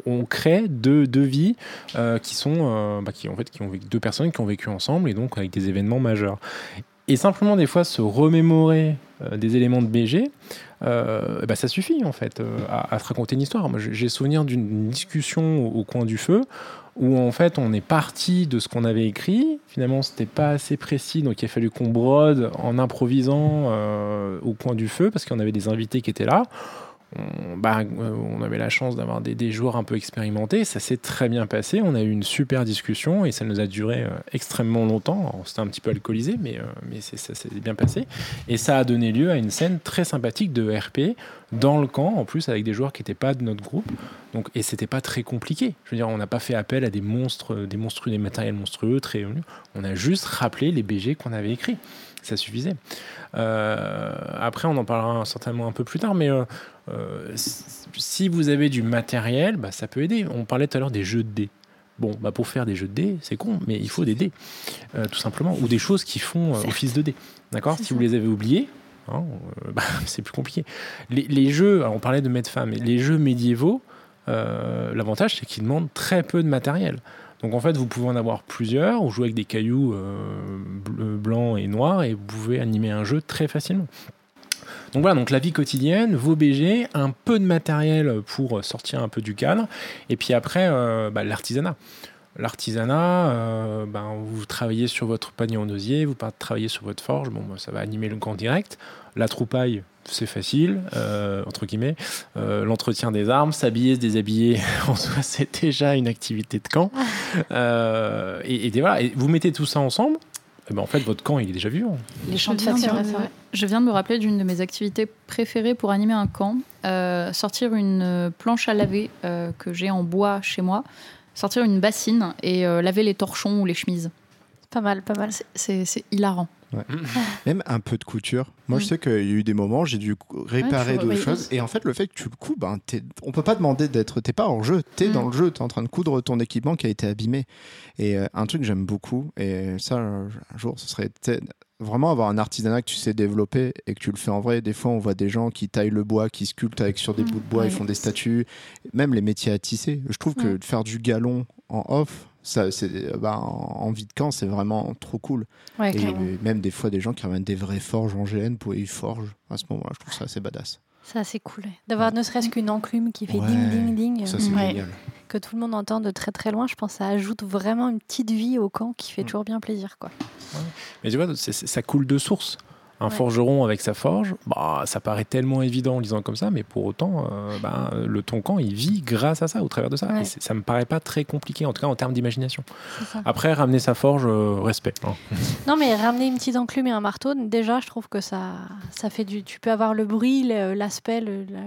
on, crée deux, deux vies euh, qui sont... euh, bah, qui, en fait, qui ont vécu, deux personnes qui ont vécu ensemble, et donc avec des événements majeurs. Et simplement des fois se remémorer des éléments de BG, bah, ça suffit en fait à, se raconter une histoire. J'ai souvenir d'une discussion au coin du feu où en fait on est parti de ce qu'on avait écrit. Finalement c'était pas assez précis donc il a fallu qu'on brode en improvisant euh, au coin du feu parce qu'on avait des invités qui étaient là. On, bah, euh, on avait la chance d'avoir des, joueurs un peu expérimentés. Ça s'est très bien passé. On a eu une super discussion et ça nous a duré euh, extrêmement longtemps. C'était un petit peu alcoolisé, mais, euh, ça s'est bien passé. Et ça a donné lieu à une scène très sympathique de RP dans le camp, en plus avec des joueurs qui n'étaient pas de notre groupe. Donc, et c'était pas très compliqué. Je veux dire, on n'a pas fait appel à des monstres, des monstrueux, des matériels monstrueux, très. On a juste rappelé les BG qu'on avait écrits ça suffisait. Après, on en parlera certainement un peu plus tard, mais euh, si vous avez du matériel, bah, ça peut aider. On parlait tout à l'heure des jeux de dés. Bon, bah pour faire des jeux de dés, c'est con, mais il faut des dés, tout simplement, ou des choses qui font office de dés. D'accord Si vous les avez oubliés, hein, bah, c'est plus compliqué. Les, jeux, on parlait de maître femme, les jeux médiévaux, l'avantage c'est qu'ils demandent très peu de matériel. Donc en fait, vous pouvez en avoir plusieurs, vous jouez avec des cailloux euh, blancs et noirs et vous pouvez animer un jeu très facilement. Donc voilà, donc la vie quotidienne, vos BG, un peu de matériel pour sortir un peu du cadre, et puis après, euh, bah, l'artisanat. L'artisanat, euh, ben, vous travaillez sur votre panier en osier, vous travaillez sur votre forge, bon, bah, ça va animer le camp direct. La troupaille, c'est facile, euh, entre guillemets. Euh, l'entretien des armes, s'habiller, se déshabiller, en soi, c'est déjà une activité de camp. Euh, et, voilà, et vous mettez tout ça ensemble, et eh ben en fait, votre camp, il est déjà vivant. Les champs de Je viens de me rappeler d'une de mes activités préférées pour animer un camp. sortir une planche à laver que j'ai en bois chez moi, sortir une bassine et laver les torchons ou les chemises. Pas mal, pas mal. C'est hilarant. Même un peu de couture. Moi, je sais qu'il y a eu des moments, j'ai dû réparer d'autres choses. Et en fait, le fait que tu le couds, ben, on peut pas demander d'être. T'es pas en jeu, t'es es mm. dans le jeu, t'es en train de coudre ton équipement qui a été abîmé. Et euh, un truc que j'aime beaucoup, et ça, un jour, ce serait vraiment avoir un artisanat que tu sais développer et que tu le fais en vrai. Des fois, on voit des gens qui taillent le bois, qui sculptent avec sur des mm. bouts de bois, ils font des statues, même les métiers à tisser. Je trouve que de faire du galon en off, ça, c'est, bah, en, vie de camp, c'est vraiment trop cool. et même des fois, des gens qui ramènent des vraies forges en GN pour y forger. À ce moment-là, je trouve ça assez badass. C'est assez cool. D'avoir ne serait-ce qu'une enclume qui fait ding, ding, ding. Ça, c'est génial. Que tout le monde entend de très très loin. Je pense que ça ajoute vraiment une petite vie au camp qui fait mm. toujours bien plaisir. Quoi. Mais tu vois, ça coule de source. Un forgeron avec sa forge, bah, ça paraît tellement évident en lisant comme ça, mais pour autant, euh, bah, le toncan, il vit grâce à ça, au travers de ça. Et ça me paraît pas très compliqué, en tout cas en termes d'imagination. Après, ramener sa forge, euh, respect. Hein. Non, mais ramener une petite enclume et un marteau, déjà, je trouve que ça, ça fait du. Tu peux avoir le bruit, l'aspect,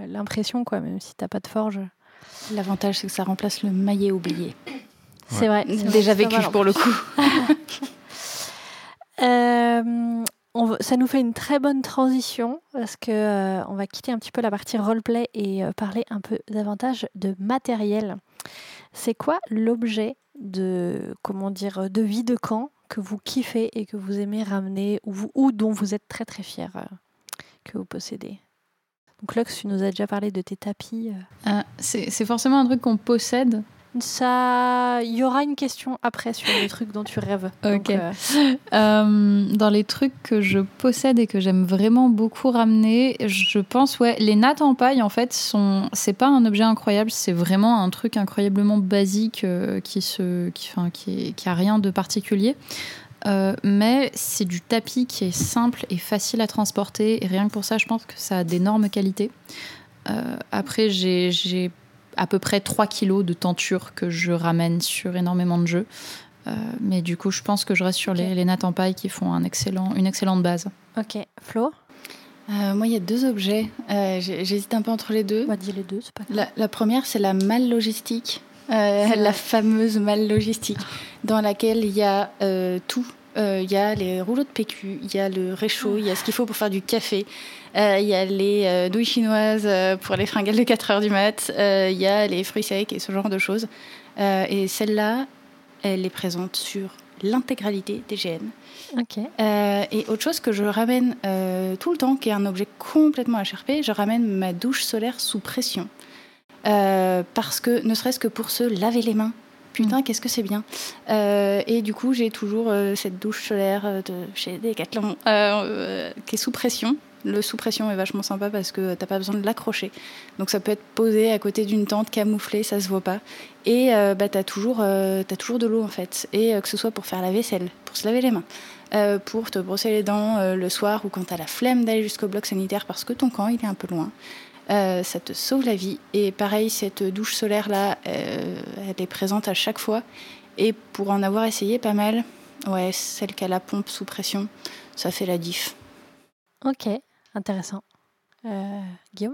l'impression, quoi, même si t'as pas de forge. L'avantage, c'est que ça remplace le maillet oublié. C'est vrai. Déjà vécu pour le coup. euh, ça nous fait une très bonne transition parce que euh, on va quitter un petit peu la partie roleplay et euh, parler un peu davantage de matériel. C'est quoi l'objet de comment dire de vie de camp que vous kiffez et que vous aimez ramener ou, dont vous êtes très très fier euh, que vous possédez? Donc Lux, tu nous as déjà parlé de tes tapis. C'est forcément un truc qu'on possède ça, il y aura une question après sur les trucs dont tu rêves. Ok. Euh, euh, dans les trucs que je possède et que j'aime vraiment beaucoup ramener, je pense ouais, les nattes en paille en fait sont, c'est pas un objet incroyable, c'est vraiment un truc incroyablement basique euh, qui se, qui, enfin, qui, qui a rien de particulier. mais c'est du tapis qui est simple et facile à transporter. Et rien que pour ça, je pense que ça a d'énormes qualités. après, j'ai à peu près 3 kilos de tenture que je ramène sur énormément de jeux. Euh, mais du coup, je pense que je reste sur les, les nattes en paille qui font un excellent, une excellente base. Ok. Flo? Euh, moi, il y a deux objets. Euh, j'hésite un peu entre les deux. On les deux, c'est pas la, la, première, c'est la malle logistique. la fameuse malle logistique, dans laquelle il y a tout. Il y a les rouleaux de PQ, il y a le réchaud, il y a ce qu'il faut pour faire du café, euh, il y a les euh, douilles chinoises euh, pour les fringales de 4 heures du mat. Il y a les fruits secs et ce genre de choses. et celle-là, elle est présente sur l'intégralité des GN. et autre chose que je ramène tout le temps, qui est un objet complètement HRP, je ramène ma douche solaire sous pression. parce que, ne serait-ce que pour se laver les mains, putain, mm. qu'est-ce que c'est bien. et du coup, j'ai toujours cette douche solaire de chez Decathlon qui est sous pression. Le sous pression est vachement sympa parce que t'as pas besoin de l'accrocher. Donc ça peut être posé à côté d'une tente camouflée, ça se voit pas. Et euh, bah, tu as, toujours, euh, toujours de l'eau en fait. Et euh, que ce soit pour faire la vaisselle, pour se laver les mains, pour te brosser les dents le soir ou quand tu as la flemme d'aller jusqu'au bloc sanitaire parce que ton camp il est un peu loin. Euh, ça te sauve la vie. Et pareil, cette douche solaire-là, euh, elle est présente à chaque fois. Et pour en avoir essayé pas mal, ouais, celle qui a la pompe sous pression, ça fait la diff. Ok, intéressant. Euh, Guillaume?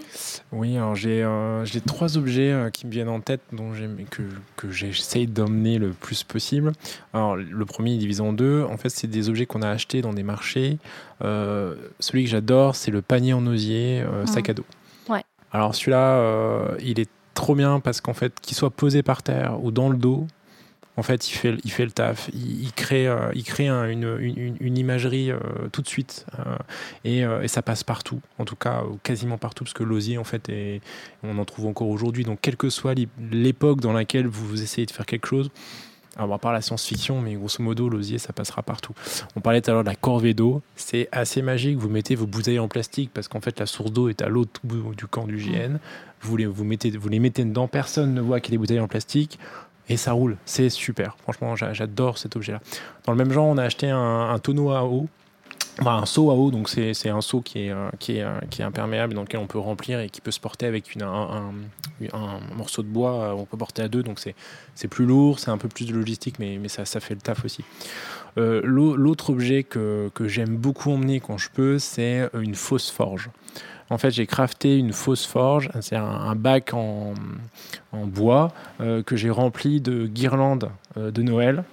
Oui, alors j'ai euh, j'ai trois objets euh, qui me viennent en tête dont que, que j'essaye d'emmener le plus possible. Alors le premier est divisé en deux. En fait, c'est des objets qu'on a achetés dans des marchés. Euh, celui que j'adore, c'est le panier en osier euh, sac à dos. Alors celui-là, euh, il est trop bien parce qu'en fait, qu'il soit posé par terre ou dans le dos, en fait, il fait, il fait le taf. Il, crée, euh, il crée un- une, une- une imagerie euh, tout de suite. euh, et, euh, ça passe partout, en tout cas euh, quasiment partout, parce que l'osier, en fait, est- on en trouve encore aujourd'hui. Donc, quelle que soit l'é- l'époque dans laquelle vous essayez de faire quelque chose, alors, à part la science-fiction, mais grosso modo, l'osier, ça passera partout. On parlait tout à l'heure de la corvée d'eau. C'est assez magique. Vous mettez vos bouteilles en plastique parce qu'en fait, la source d'eau est à l'autre bout du camp du GN. Vous les, vous, mettez, vous les mettez dedans, personne ne voit qu'il y a des bouteilles en plastique. Et ça roule, c'est super. Franchement, j'a- j'adore cet objet-là. Dans le même genre, on a acheté un tonneau à eau Enfin, un seau à eau, donc c'est un seau qui est, euh, qui, est, euh, qui est imperméable, dans lequel on peut remplir et qui peut se porter avec une, un, morceau de bois, euh, on peut porter à deux, donc c'est plus lourd, c'est un peu plus de logistique, mais, mais ça, ça fait le taf aussi. L'au- L'autre objet que, que j'aime beaucoup emmener quand je peux, c'est une fausse forge. En fait, j'ai crafté une fausse forge, c'est un, bac en, en bois que j'ai rempli de guirlandes de Noël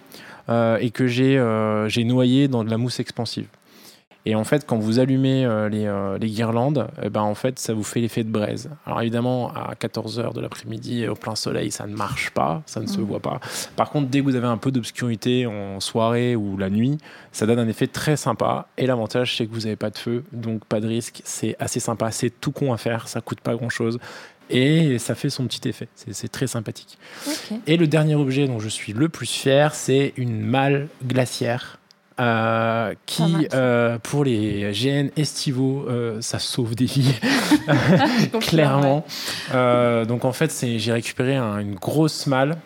et que j'ai noyé dans de la mousse expansive. Et en fait, quand vous allumez euh, les, euh, les guirlandes, eh ben, en fait, ça vous fait l'effet de braise. Alors évidemment, à 14h de l'après-midi, au plein soleil, ça ne marche pas, ça ne se Mhm. voit pas. Par contre, dès que vous avez un peu d'obscurité en soirée ou la nuit, ça donne un effet très sympa. Et l'avantage, c'est que vous n'avez pas de feu, donc pas de risque. C'est assez sympa, c'est tout con à faire, ça coûte pas grand-chose. Et ça fait son petit effet. C'est très sympathique. Et le dernier objet dont je suis le plus fier, c'est une malle glaciaire. Euh, qui, euh, pour les GN estivaux, euh, ça sauve des vies, clairement. Donc en fait, j'ai récupéré un- une grosse malle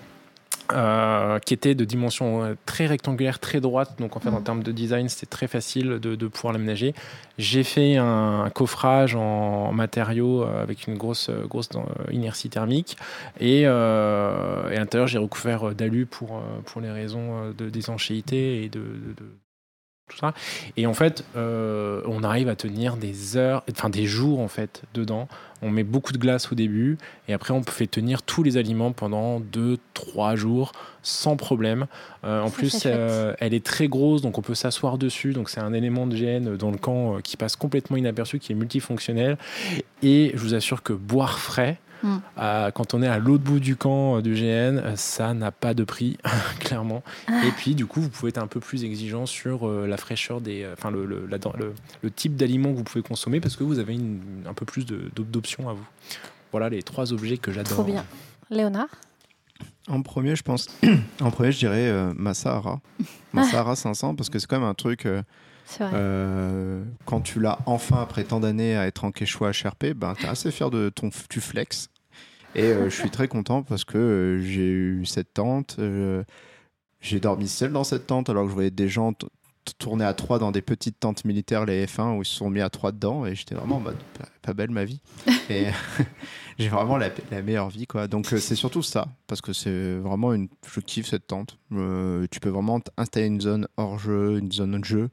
qui était de dimension très rectangulaire, très droite. Donc en fait, en Mhm. termes de design, c'était très facile de, de pouvoir l'aménager. J'ai fait un, coffrage en matériaux avec une grosse, grosse inertie thermique. Et, et à l'intérieur, j'ai recouvert d'alu pour, pour les raisons de d'étanchéité et de, de- de- tout ça. Et en fait, euh, on arrive à tenir des heures, enfin des jours en fait dedans. On met beaucoup de glace au début et après on fait tenir tous les aliments pendant 2-3 jours sans problème. Euh, en plus, euh, elle est très grosse, donc on peut s'asseoir dessus. Donc c'est un élément de GN dans le camp qui passe complètement inaperçu, qui est multifonctionnel. Et je vous assure que boire frais, Mm. euh, quand on est à l'autre bout du camp euh, du GN, euh, ça n'a pas de prix, clairement. Ah. Et puis du coup, vous pouvez être un peu plus exigeant sur euh, la fraîcheur des, euh, enfin le, le, la- le- le type d'aliments que vous pouvez consommer parce que vous avez une, un peu plus d'options à vous. Voilà les trois objets que j'adore. Trop bien. Léonard? En premier, je pense. en premier, je dirais euh, ma Sahara. Ma Sahara 500, parce que c'est quand même un truc. euh, C'est vrai. euh, quand tu l'as enfin, après tant d'années à être en Quechua HRP, ben, tu es assez fier de ton. Tu flex. Et euh, je suis très content parce que euh, j'ai eu cette tente. euh, j'ai dormi seul dans cette tente alors que je voyais des gens t- t- tourner à trois dans des petites tentes militaires, les F1, où ils se sont mis à trois dedans. Et j'étais vraiment en mode pas, pas belle ma vie. Et j'ai vraiment la, la meilleure vie. quoi. Donc euh, c'est surtout ça. Parce que c'est vraiment une. Je kiffe cette tente. Euh, tu peux vraiment t- installer une zone hors jeu, une zone de jeu.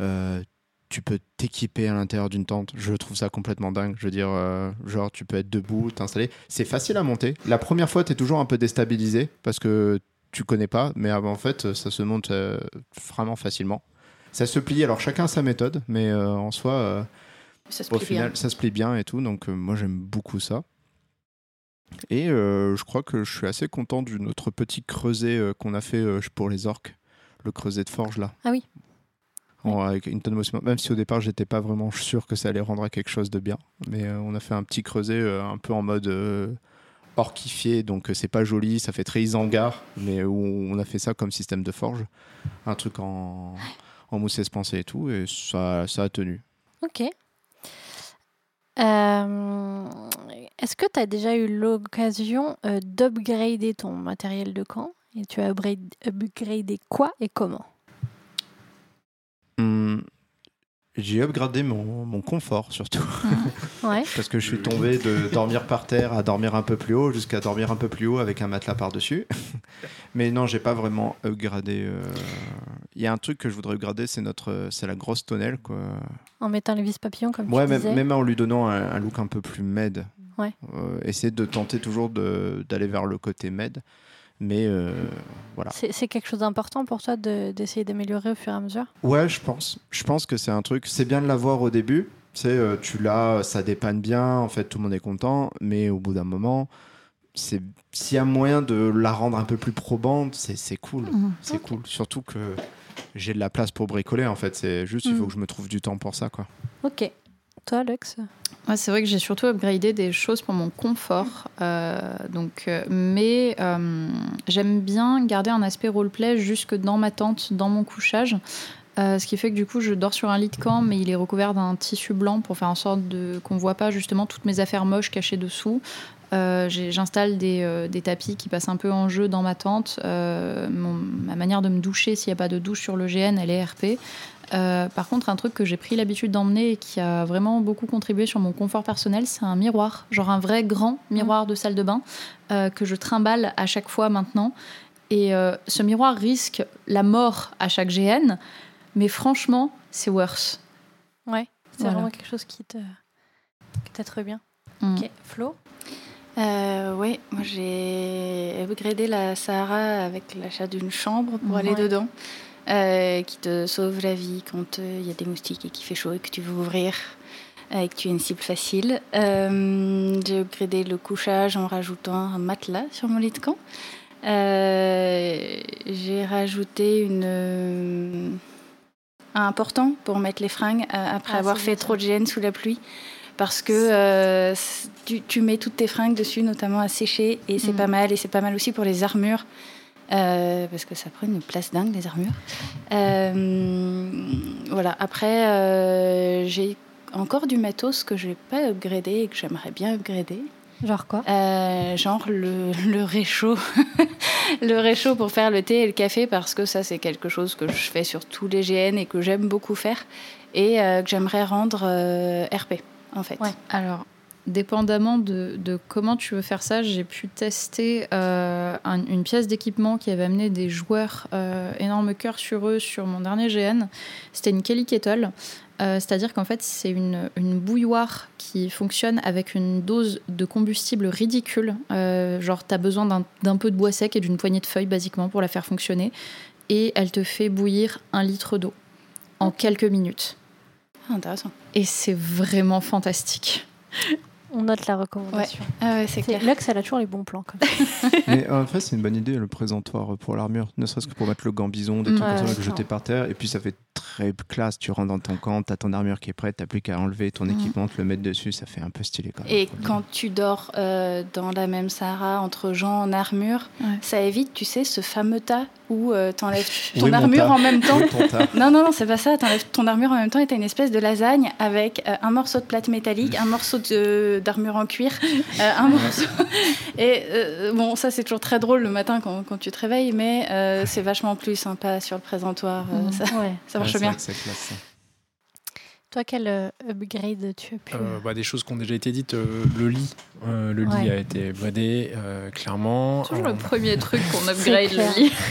Euh, tu peux t'équiper à l'intérieur d'une tente. Je trouve ça complètement dingue. Je veux dire, euh, genre, tu peux être debout, t'installer. C'est facile à monter. La première fois, tu es toujours un peu déstabilisé parce que tu connais pas, mais euh, en fait, ça se monte euh, vraiment facilement. Ça se plie. Alors, chacun a sa méthode, mais euh, en soi, Ça se au plie final, bien. ça se plie bien et tout. Donc, moi, j'aime beaucoup ça. Et je crois que je suis assez content de notre petit creuset qu'on a fait pour les orques. Le creuset de forge, là. Ah oui. Avec une tonne. Même si au départ, j'étais pas vraiment sûr que ça allait rendre à quelque chose de bien. Mais euh, on a fait un petit creuset euh, un peu en mode euh, orquifié. Donc, c'est pas joli. Ça fait très Isengard. Mais où on a fait ça comme système de forge. Un truc en, en mousse et tout. Et ça, a tenu. Ok. Est-ce que tu as déjà eu l'occasion d'upgrader ton matériel de camp? Et tu as upgradé quoi et comment? Hum, J'ai upgradé mon, mon confort surtout. Ouais. Parce que je suis tombé de dormir par terre à dormir un peu plus haut jusqu'à dormir un peu plus haut avec un matelas par-dessus. Mais non, j'ai pas vraiment upgradé. euh. Il y a un truc que je voudrais upgrader, c'est notre, c'est la grosse tonnelle quoi. En mettant les vis papillons, comme Ouais, tu même, disais. même en lui donnant un, un look un peu plus med. Ouais. Euh, essayer de tenter toujours d'aller vers le côté med. Mais euh, voilà. C'est quelque chose d'important pour toi de- d'essayer d'améliorer au fur et à mesure? Ouais, je pense. Je pense que c'est un truc. C'est bien de l'avoir au début. Tu sais, euh, tu l'as, ça dépanne bien. En fait, tout le monde est content. Mais au bout d'un moment, c'est s'il y a moyen de la rendre un peu plus probante, c'est c'est cool. Mhm. C'est cool. Surtout que j'ai de la place pour bricoler. En fait, c'est juste il faut Mhm. que je me trouve du temps pour ça, quoi. Ok. Toi, Alex? Ouais, c'est vrai que j'ai surtout upgradé des choses pour mon confort. euh, donc, euh, mais euh, j'aime bien garder un aspect roleplay jusque dans ma tente, dans mon couchage. Ce qui fait que du coup, je dors sur un lit de camp, mais il est recouvert d'un tissu blanc pour faire en sorte qu'on ne voit pas justement toutes mes affaires moches cachées dessous. J'installe des, des tapis qui passent un peu en jeu dans ma tente. Ma manière de me doucher, s'il n'y a pas de douche sur le GN, elle est RP. Euh, par contre, un truc que j'ai pris l'habitude d'emmener et qui a vraiment beaucoup contribué sur mon confort personnel, c'est un miroir, genre un vrai grand miroir de salle de bain euh, que je trimballe à chaque fois maintenant. Et euh, ce miroir risque la mort à chaque GN, mais franchement, c'est worth. Ouais. C'est Voilà. vraiment quelque chose qui te qui t'être bien. Mm. Ok. Flo? Euh, oui, moi j'ai upgradé la Sahara avec l'achat d'une chambre pour Mhm. aller dedans, euh, qui te sauve la vie quand euh, il y a des moustiques et qu'il fait chaud et que tu veux ouvrir, euh, et que tu es une cible facile. J'ai upgradé le couchage en rajoutant un matelas sur mon lit de camp. J'ai rajouté une, un portant pour mettre les fringues après Ah, avoir fait trop de gêne sous la pluie. Parce que euh, tu mets toutes tes fringues dessus, notamment à sécher, et c'est Mm. pas mal. Et c'est pas mal aussi pour les armures, euh, parce que ça prend une place dingue, les armures. Euh, voilà, après, euh, j'ai encore du matos que je n'ai pas upgradé et que j'aimerais bien upgrader. Genre quoi? Genre le, le réchaud. le réchaud pour faire le thé et le café, parce que ça, c'est quelque chose que je fais sur tous les GN et que j'aime beaucoup faire, et que j'aimerais rendre RP, en fait. Ouais. Alors, dépendamment de, de comment tu veux faire ça, j'ai pu tester euh, un- une pièce d'équipement qui avait amené des joueurs euh, énorme cœur sur eux sur mon dernier GN. C'était une Kelly Kettle. Euh, C'est-à-dire qu'en fait, c'est une, une bouilloire qui fonctionne avec une dose de combustible ridicule. Euh, genre, tu as besoin d'un- d'un peu de bois sec et d'une poignée de feuilles, basiquement, pour la faire fonctionner. Et elle te fait bouillir un litre d'eau en quelques minutes. Ah, intéressant. Et c'est vraiment fantastique. On note la recommandation. Ah ouais, c'est C'est- clair. Lux, elle a toujours les bons plans. Mais en fait, c'est une bonne idée le présentoir pour l'armure, ne serait-ce que pour mettre le gambison, des trucs comme ça Ouais, que jeter par terre. Et puis ça fait très classe. Tu rentres dans ton camp, t'as ton armure qui est prête, t'as plus qu'à enlever ton Mm. équipement, te le mettre dessus, ça fait un peu stylé quand même. Et quand tu dors euh, dans la même Sahara entre gens en armure, Ouais. ça évite, tu sais, ce fameux tas où euh, t'enlèves ton armure en même temps. Non, non, non, c'est pas ça. T'enlèves ton armure en même temps et t'as une espèce de lasagne avec euh, un morceau de plate métallique, un morceau de- d'armure en cuir, euh, un morceau. Et euh, bon, ça, c'est toujours très drôle le matin quand, quand tu te réveilles, mais euh, c'est vachement plus sympa sur le présentoir. euh, Mhm. ça, Ouais. ça Ouais, marche c'est bien. classe, ça. Toi, quel euh, upgrade tu as pu Euh, bah, des choses qui ont déjà été dites, euh, le lit. Euh, le lit a été upgradé, euh, clairement. Toujours le premier truc qu'on upgrade le lit.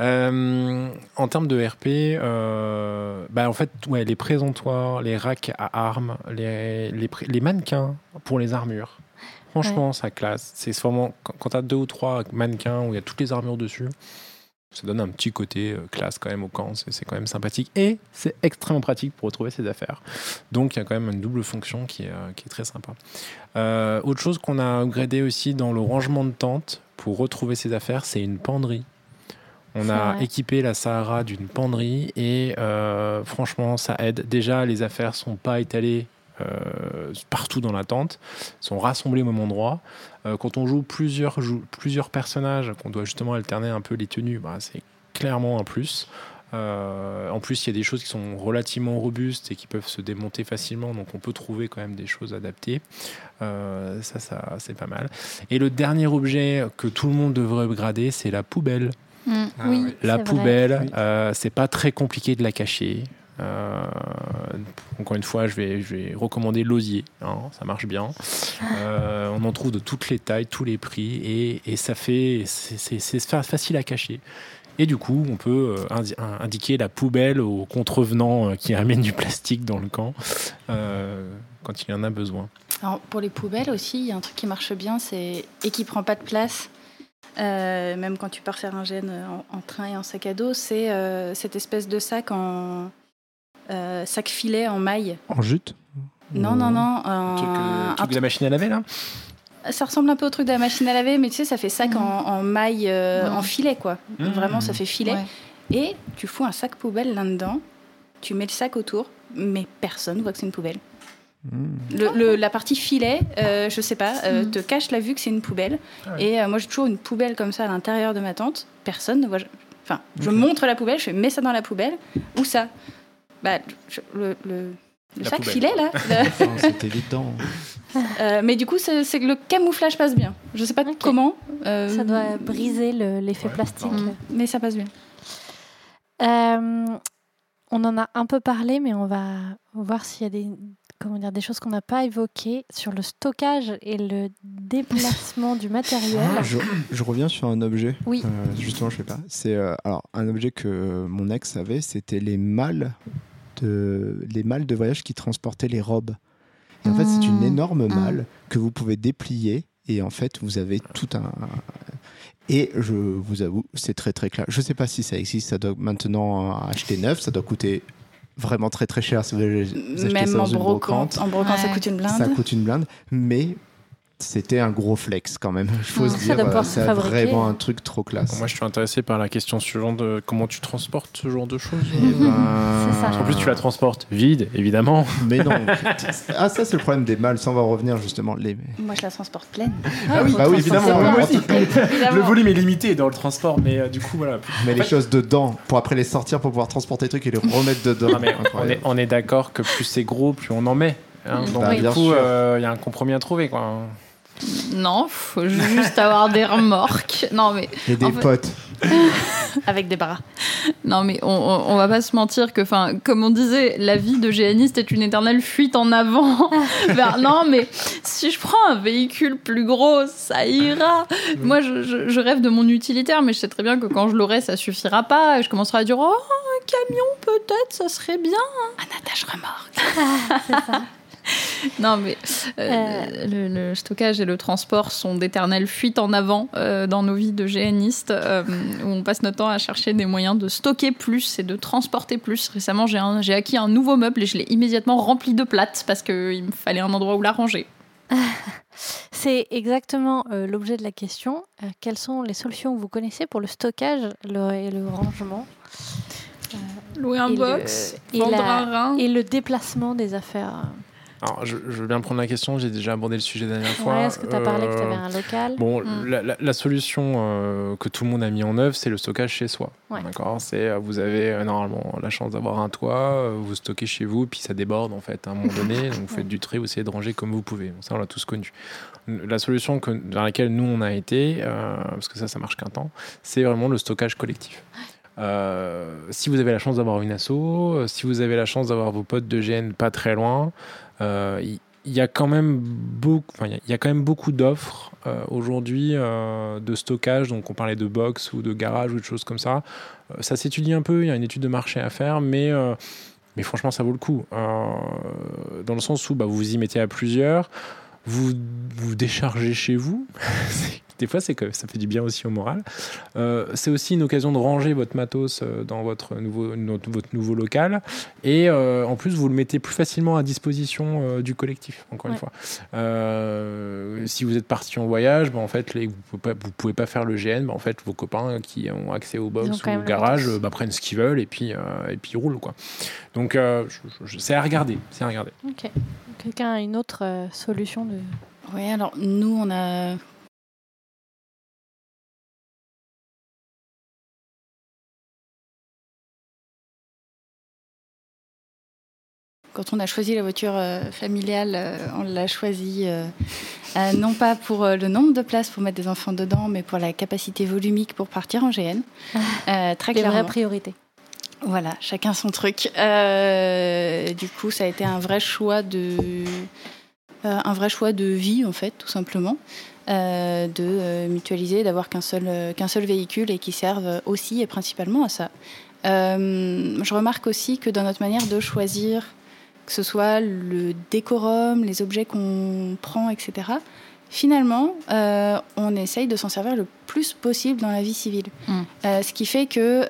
Euh, en termes de RP, euh, bah en fait, ouais, les présentoirs, les racks à armes, les, les mannequins pour les armures. Franchement, ça classe. C'est vraiment quand, quand tu as deux ou trois mannequins où il y a toutes les armures dessus, ça donne un petit côté euh, classe quand même au camp. C'est quand même sympathique et c'est extrêmement pratique pour retrouver ses affaires. Donc il y a quand même une double fonction qui est, euh, qui est très sympa. Euh, autre chose qu'on a upgradé aussi dans le rangement de tente pour retrouver ses affaires, c'est une penderie. On a vrai. équipé la Sahara d'une penderie et euh, franchement, ça aide. Déjà, les affaires sont pas étalées euh, partout dans la tente, sont rassemblées au même endroit. Euh, quand on joue plusieurs, jou- plusieurs personnages, qu'on doit justement alterner un peu les tenues, bah, c'est clairement un plus. Euh, en plus, il y a des choses qui sont relativement robustes et qui peuvent se démonter facilement, donc on peut trouver quand même des choses adaptées. Euh, ça, ça c'est pas mal. Et le dernier objet que tout le monde devrait upgrader, c'est la poubelle. Mm. Ah Oui. La poubelle, euh, c'est pas très compliqué de la cacher. Euh, encore une fois, je vais, recommander l'osier, hein, ça marche bien. Euh, on en trouve de toutes les tailles, tous les prix, et, ça fait, c'est facile à cacher. Et du coup, on peut euh, indiquer la poubelle aux contrevenants qui amènent du plastique dans le camp quand il en a besoin. Pour les poubelles aussi, il y a un truc qui marche bien, c'est et qui prend pas de place. même quand tu pars faire un gène en, train et en sac à dos, c'est cette espèce de sac en, sac filet en maille. En jute Non, non, non. Un truc, euh, truc de la machine à laver, là ça ressemble un peu au truc de la machine à laver, mais tu sais, ça fait sac en, maille, euh, en filet, quoi. Mmh. Vraiment, ça fait filet. Et tu fous un sac poubelle là-dedans, tu mets le sac autour, mais personne voit que c'est une poubelle. Mmh. Le, la partie filet, je sais pas, mmh. te cache la vue que c'est une poubelle. Ah Et moi, j'ai toujours une poubelle comme ça à l'intérieur de ma tente. Personne ne voit. Enfin, je montre la poubelle, je fais mets ça dans la poubelle. Où ça? Bah, le, le, sac filet là. C'est évident. Euh, mais du coup, c'est que le camouflage passe bien. Je sais pas comment. Euh, ça doit briser l'effet plastique. Mais ça passe bien. Euh, on en a un peu parlé, mais on va voir s'il y a des, comment dire, des choses qu'on n'a pas évoquées sur le stockage et le déplacement du matériel. Ah, je, reviens sur un objet. Oui. justement, je sais pas. C'est alors un objet que mon ex avait, c'était les malles de, les malles de voyage qui transportaient les robes. Et en fait, c'est une mmh. énorme mmh. malle que vous pouvez déplier et en fait, vous avez tout un. Et je vous avoue, c'est très très clair. Je ne sais pas si ça existe, ça doit maintenant acheter neuf, ça doit coûter vraiment très très cher si vous Même ça en brocante. En brocante, ça coûte une blinde. Ça coûte une blinde, mais c'était un gros flex quand même. Il faut se dire, c'est vraiment un truc trop classe. Moi, je suis intéressé par la question suivante de comment tu transportes ce genre de choses. Eh ben, en plus, tu la transportes vide, évidemment. Mais non. ah, ça, c'est le problème des mâles. Sans va revenir justement. Les... Moi, je la transporte pleine. Ah, oui, bah oui évidemment. le volume est limité dans le transport, mais euh, du coup, voilà. Mais les choses dedans, pour après les sortir, pour pouvoir transporter les trucs et les remettre dedans. Ah, mais on est, on est d'accord que plus c'est gros, plus on en met. Hein. Donc, bah, du coup, euh, il y a un compromis à trouver. Quoi. Non, faut juste avoir des remorques. Non, mais. Et des potes. Avec des bras. Non, mais on, on, va pas se mentir que, enfin, comme on disait, la vie de géaniste est une éternelle fuite en avant. non, mais si je prends un véhicule plus gros, ça ira. Moi, je, je, rêve de mon utilitaire, mais je sais très bien que quand je l'aurai, ça suffira pas. Et je commencerai à dire, oh, un camion, peut-être, ça serait bien. Un attache remorque. C'est ça. non, mais euh, le, stockage et le transport sont d'éternelles fuites en avant euh, dans nos vies de géanistes, euh, où on passe notre temps à chercher des moyens de stocker plus et de transporter plus. Récemment, j'ai acquis un nouveau meuble et je l'ai immédiatement rempli de plates parce qu'il me fallait un endroit où la ranger. C'est exactement l'objet de la question. quelles sont les solutions que vous connaissez pour le stockage et le rangement Louer un box, vendre un rein. Et le déplacement des affaires? Alors, je, veux bien prendre la question, j'ai déjà abordé le sujet la dernière fois. Ouais, Est-ce que tu as parlé que tu avais un local Bon, mm. la, solution euh, que tout le monde a mis en œuvre, c'est le stockage chez soi. D'accord C'est euh, Vous avez euh, normalement la chance d'avoir un toit, vous stockez chez vous, puis ça déborde en fait à un moment donné. donc vous faites du tri, vous essayez de ranger comme vous pouvez. ça, on l'a tous connu. La solution que, dans laquelle nous on a été, parce que ça, ça marche qu'un temps, c'est vraiment le stockage collectif. si vous avez la chance d'avoir une asso, si vous avez la chance d'avoir vos potes de GN pas très loin, euh, il y a quand même beaucoup, il y a quand même beaucoup d'offres euh, aujourd'hui euh, de stockage. Donc, on parlait de box ou de garage ou de choses comme ça. ça s'étudie un peu. Il y a une étude de marché à faire, mais mais franchement, ça vaut le coup. dans le sens où bah, vous vous y mettez à plusieurs, vous vous déchargez chez vous. des fois, c'est que ça fait du bien aussi au moral. Euh, c'est aussi une occasion de ranger votre matos euh, dans votre nouveau, votre nouveau local. Et euh, en plus, vous le mettez plus facilement à disposition du collectif, encore une fois. si vous êtes parti en voyage, bah, en fait, les, vous ne pouvez, pouvez, pas faire le GN. Bah, en fait, vos copains qui ont accès au box ou au garage bah, prennent ce qu'ils veulent et puis, et puis ils roulent. Quoi. Donc, c'est à regarder. C'est à regarder. Ok. Quelqu'un a une autre solution de... Oui, alors nous, on a quand on a choisi la voiture euh, familiale, euh, on l'a choisie euh, non pas pour le nombre de places pour mettre des enfants dedans, mais pour la capacité volumique pour partir en GN. Ah, très clairement. vraies priorités. Voilà, chacun son truc. Euh, du coup, ça a été un vrai choix de, euh, un vrai choix de vie en fait, tout simplement, euh, de mutualiser, d'avoir qu'un seul, qu'un seul véhicule et qui serve aussi et principalement à ça. je remarque aussi que dans notre manière de choisir, que ce soit le décorum, les objets qu'on prend, etc. Finalement, on essaye de s'en servir le plus possible dans la vie civile. Mm. ce qui fait que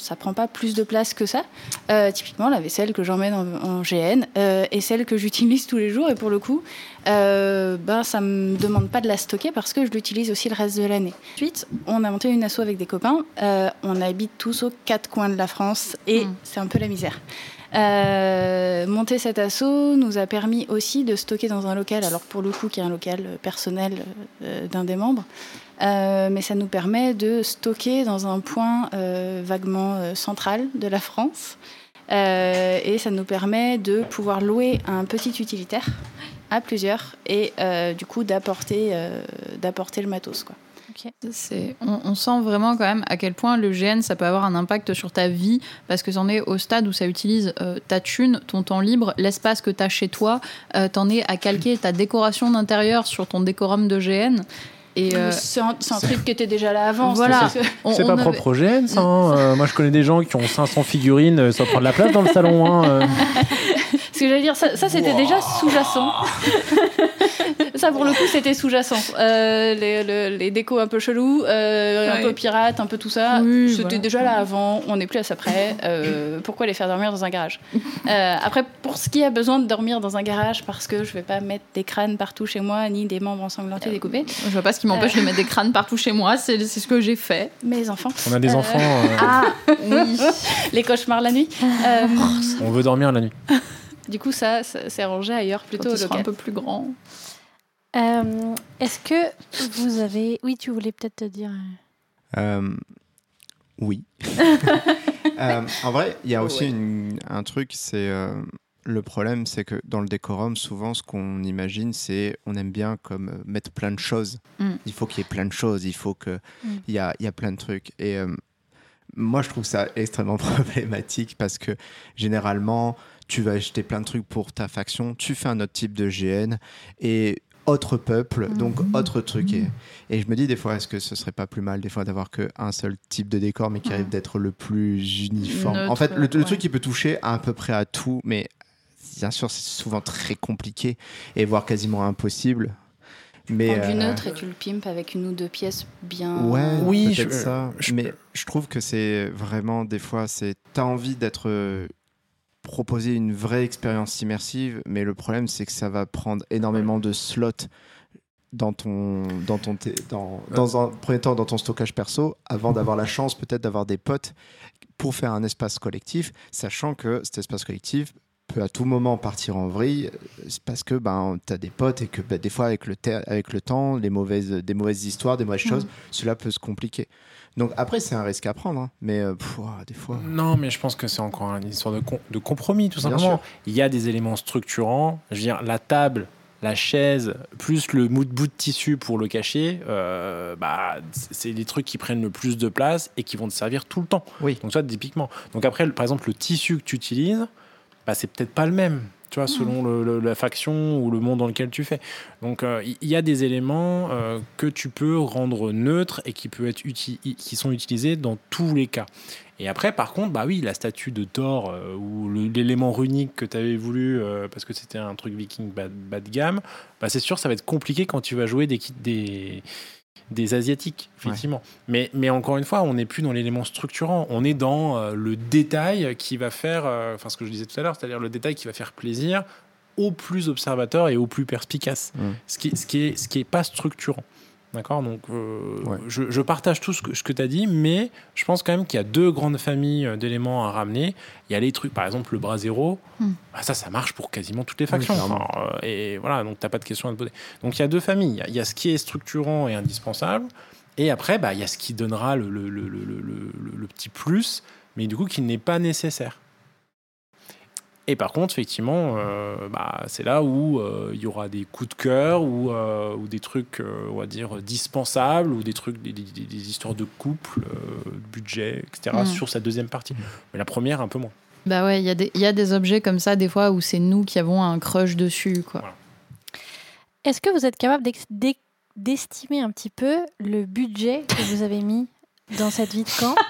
ça prend pas plus de place que ça. Euh, typiquement, la vaisselle que j'emmène en, GN euh, est celle que j'utilise tous les jours. Et pour le coup, euh, ben, ça me demande pas de la stocker parce que je l'utilise aussi le reste de l'année. Ensuite, on a monté une asso avec des copains. Euh, on habite tous aux quatre coins de la France et mm. c'est un peu la misère. Monter cet asso nous a permis aussi de stocker dans un local, alors pour le coup qui est un local personnel d'un des membres, euh, mais ça nous permet de stocker dans un point euh, vaguement euh, central de la France. et ça nous permet de pouvoir louer un petit utilitaire à plusieurs et du coup d'apporter le matos. On, sent vraiment quand même à quel point le GN ça peut avoir un impact sur ta vie parce que c'en est au stade où ça utilise ta thune, ton temps libre, l'espace que tu as chez toi, t'en es à calquer ta décoration d'intérieur sur ton décorum de GN et euh, c'est un, truc qui était déjà là avant. Voilà. C'est pas propre au GN, ça. Hein. Euh, moi, je connais des gens qui ont 500 figurines, euh, ça prend de la place dans le salon. Hein, Ce que j'allais dire, ça, c'était déjà sous-jacent. ça, pour le coup, c'était sous-jacent. les, les, décos un peu chelous, un peu pirates, un peu tout ça. c'était déjà là avant. On n'est plus à ça près. pourquoi les faire dormir dans un garage? Après, pour ce qui a besoin de dormir dans un garage, parce que je vais pas mettre des crânes partout chez moi, ni des membres ensanglantés découpés. Je vois pas ce qui m'empêche de mettre des crânes partout chez moi. C'est ce que j'ai fait. Mes enfants. On a des enfants. Euh, ah oui. Les cauchemars la nuit. Euh, On veut dormir la nuit. Du coup, ça, c'est rangé ailleurs plutôt. Quand un peu plus grand. Euh, est-ce que vous avez. Oui, tu voulais peut-être te dire. oui. en vrai, il y a aussi un truc, c'est le problème, c'est que dans le décorum, souvent, ce qu'on imagine, c'est on aime bien comme euh, mettre plein de choses. Mm. Il faut qu'il y ait plein de choses, il faut qu'il mm. y, a, y a plein de trucs. Et euh, moi, je trouve ça extrêmement problématique parce que généralement, tu vas acheter plein de trucs pour ta faction, tu fais un autre type de GN et autre peuple, donc mm. autre truc. Et, et, je me dis des fois, est-ce que ce serait pas plus mal des fois d'avoir qu'un seul type de décor, mais qui arrive d'être le plus uniforme? en fait, le, le truc qui peut toucher à, à peu près à tout, mais bien sûr, c'est souvent très compliqué et voire quasiment impossible. Mais du euh, neutre et tu le pimpes avec une ou deux pièces bien. Ouais, oui, je, ça. mais je trouve que c'est vraiment des fois, c'est t'as envie d'être euh, proposer une vraie expérience immersive, mais le problème c'est que ça va prendre énormément de slots dans ton dans ton dans, dans un premier temps dans ton stockage perso avant d'avoir la chance peut-être d'avoir des potes pour faire un espace collectif sachant que cet espace collectif peut à tout moment partir en vrille parce que ben, tu as des potes et que ben, des fois, avec le, avec le temps, les mauvaises, des mauvaises histoires, des mauvaises choses, cela peut se compliquer. Donc après, c'est un risque à prendre, hein. mais euh, des fois. Non, mais je pense que c'est encore une histoire de, de compromis, tout simplement. Il y a des éléments structurants. Je veux dire, la table, la chaise, plus le bout de tissu pour le cacher, euh, bah, c'est des trucs qui prennent le plus de place et qui vont te servir tout le temps. Oui. Donc, ça, typiquement. Donc, après, par exemple, le tissu que tu utilises, bah, c'est peut-être pas le même tu vois, selon la faction ou le monde dans lequel tu fais. Donc, euh, il y, a des éléments euh, que tu peux rendre neutres et qui, peut être qui sont utilisés dans tous les cas. Et après, par contre, bah oui, la statue de Thor euh, ou l'élément runique que tu avais voulu, parce que c'était un truc viking bas, de gamme, bah c'est sûr, ça va être compliqué quand tu vas jouer des, des, des Asiatiques, effectivement. Mais, mais encore une fois, on n'est plus dans l'élément structurant, on est dans euh, le détail qui va faire, euh, enfin ce que je disais tout à l'heure, c'est-à-dire le détail qui va faire plaisir aux plus observateurs et aux plus perspicaces, ce qui, ce qui est, ce qui est pas structurant. D'accord Donc, euh, je, partage tout ce que, ce que tu as dit, mais je pense quand même qu'il y a deux grandes familles euh, d'éléments à ramener. Il y a les trucs, par exemple, le bras zéro. Hmm. Bah, ça, ça marche pour quasiment toutes les factions. Euh, et voilà, donc tu n'as pas de questions à te poser. Donc, il y a deux familles. Il y, a, ce qui est structurant et indispensable. Et après, bah, il y a ce qui donnera le, le, le, le petit plus, mais du coup, qui n'est pas nécessaire. Et par contre, effectivement, euh, bah, c'est là où euh, il y aura des coups de cœur ou, euh, ou des trucs, euh, on va dire, dispensables ou des trucs, des, des- des- des histoires de couple, euh, de budget, etc. Mm. sur sa deuxième partie. Mais la première, un peu moins. Bah ouais, il y, a des- il y a des objets comme ça, des fois, où c'est nous qui avons un crush dessus, quoi. Est-ce que vous êtes capable d'estimer un petit peu le budget que vous avez mis dans cette vie de camp?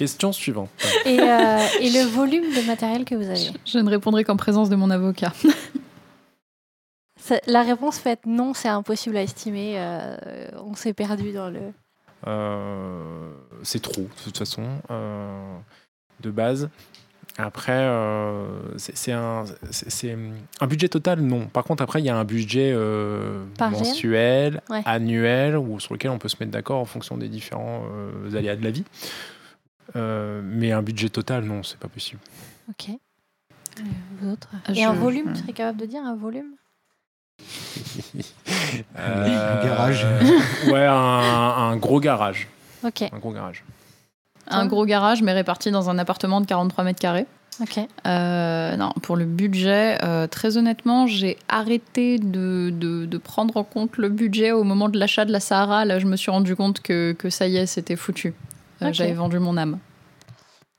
Question suivante. et, euh, et le volume de matériel que vous avez Je ne répondrai qu'en présence de mon avocat. La réponse peut être non, c'est impossible à estimer. euh, on s'est perdu dans le. Euh, c'est trop, de toute façon, euh, de base. Après, euh, c'est un, budget total, non. Par contre, après, il y a un budget euh, mensuel, Ouais. annuel, ou sur lequel on peut se mettre d'accord en fonction des différents euh, aléas de la vie. Euh, mais un budget total, non, c'est pas possible. Ok. Euh, Vous autres Je- Et un volume, Hmm. tu serais capable de dire un volume? Euh, garage. Ouais, un, un gros garage. Ok, Un gros garage. Un gros garage, mais réparti dans un appartement de 43 mètres carrés. ok. Euh, non, pour le budget, euh, très honnêtement, j'ai arrêté de, de- de prendre en compte le budget au moment de l'achat de la Sahara. Là, je me suis rendu compte que, que ça y est, c'était foutu. Euh. J'avais vendu mon âme.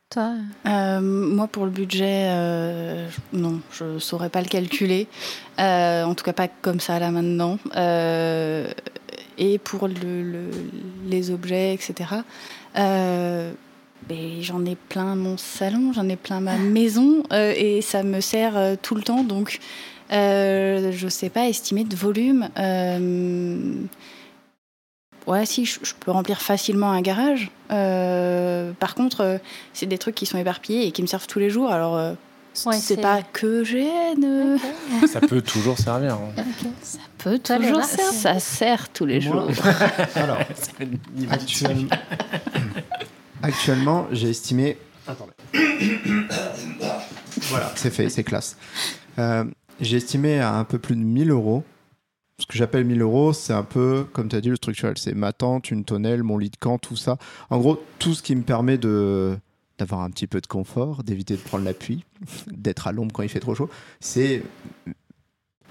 Toi Euh, moi, pour le budget, euh, non, je saurais pas le calculer. Euh, en tout cas, pas comme ça là maintenant. Euh, et pour le- le- les objets, etc. euh, ben, j'en ai plein mon salon, j'en ai plein ma maison, euh, et ça me sert euh, tout le temps. Donc, euh, je sais pas estimer de volume. Ouais, si, je, je peux remplir facilement un garage. Euh, par contre, euh, c'est des trucs qui sont éparpillés et qui me servent tous les jours. Alors, euh, Ouais, c'est pas que gêne. Ça peut toujours servir. hein. Ça peut toujours servir. Ça sert tous les Moi- jours. Alors, actuellement, actuellement j'ai estimé. Attendez. voilà, c'est fait, c'est classe. Euh, j'ai estimé à un peu plus de 1000 euros. Ce que j'appelle 1000 euros, c'est un peu, comme tu as dit, le structurel. C'est ma tente, une tonnelle, mon lit de camp, tout ça. En gros, tout ce qui me permet de d'avoir un petit peu de confort, d'éviter de prendre la pluie, d'être à l'ombre quand il fait trop chaud, c'est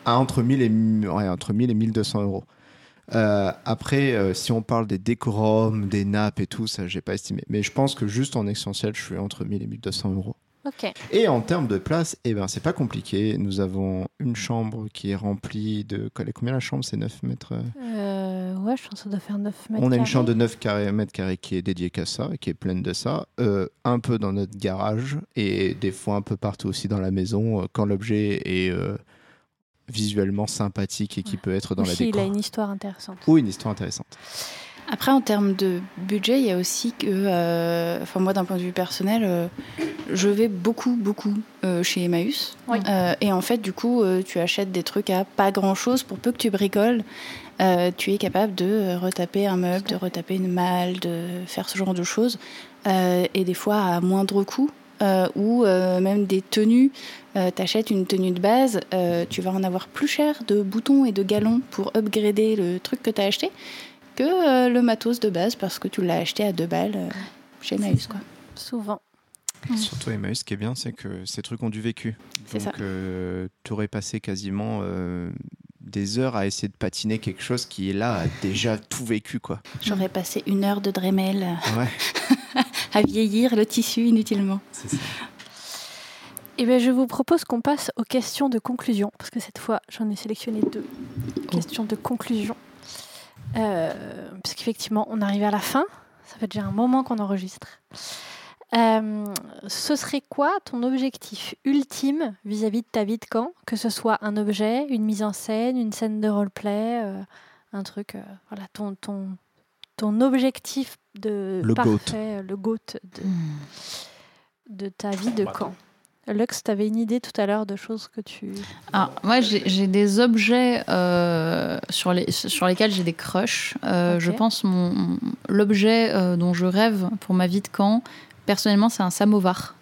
entre 1000 et, entre 1000 et 1200 euros. Euh, après, euh, si on parle des décorums, des nappes et tout, ça, j'ai pas estimé. Mais je pense que juste en essentiel, je suis entre 1000 et 1200 euros. Et en termes de place, eh ben, c'est pas compliqué. Nous avons une chambre qui est remplie de. Combien la chambre C'est 9 mètres euh? Euh, ouais, je pense que ça doit faire 9 mètres. On a une chambre de 9 carrés- mètres carrés qui est dédiée qu'à ça, qui est pleine de ça. Euh, un peu dans notre garage et des fois un peu partout aussi dans la maison quand l'objet est euh, visuellement sympathique et qui peut être dans Ou la s'il déco. a une histoire intéressante. Ou une histoire intéressante. Après, en termes de budget, il y a aussi que, euh, enfin moi, d'un point de vue personnel, euh, je vais beaucoup, beaucoup euh, chez Emmaüs. Oui. Et en fait, du coup, tu achètes des trucs à pas grand-chose. Pour peu que tu bricoles, tu es capable de retaper un meuble, de retaper une malle, de faire ce genre de choses. Et des fois à moindre coût. ou même des tenues. Euh, T'achètes une tenue de base, tu vas en avoir plus cher de boutons et de galons pour upgrader le truc que tu as acheté que euh, le matos de base parce que tu l'as acheté à deux balles euh, chez Emmaüs. Quoi. Souvent. Surtout Emmaüs, ce qui est bien, c'est que ces trucs ont du vécu. C'est Donc, ça. tu aurais passé quasiment euh, des heures à essayer de patiner quelque chose qui est là, a déjà tout vécu, quoi. J'aurais passé une heure de Dremel Ouais, à vieillir le tissu inutilement. c'est ça. Eh bien, je vous propose qu'on passe aux questions de conclusion, parce que cette fois, j'en ai sélectionné deux questions de conclusion. Euh, Puisqu'effectivement, on arrive à la fin. Ça fait déjà un moment qu'on enregistre. Euh, ce serait quoi ton objectif ultime vis-à-vis de ta vie de camp? Que ce soit un objet, une mise en scène, une scène de roleplay, euh, un truc. euh, voilà, ton, ton, ton objectif de Le parfait, GOAT. le GOAT de, de ta vie de Bah, camp. Lux, tu avais une idée tout à l'heure de choses que tu. Ah, moi, j'ai des objets euh, sur, les, sur lesquels j'ai des crushs. Euh. Je pense mon- l'objet euh, dont je rêve pour ma vie de camp, personnellement, c'est un samovar.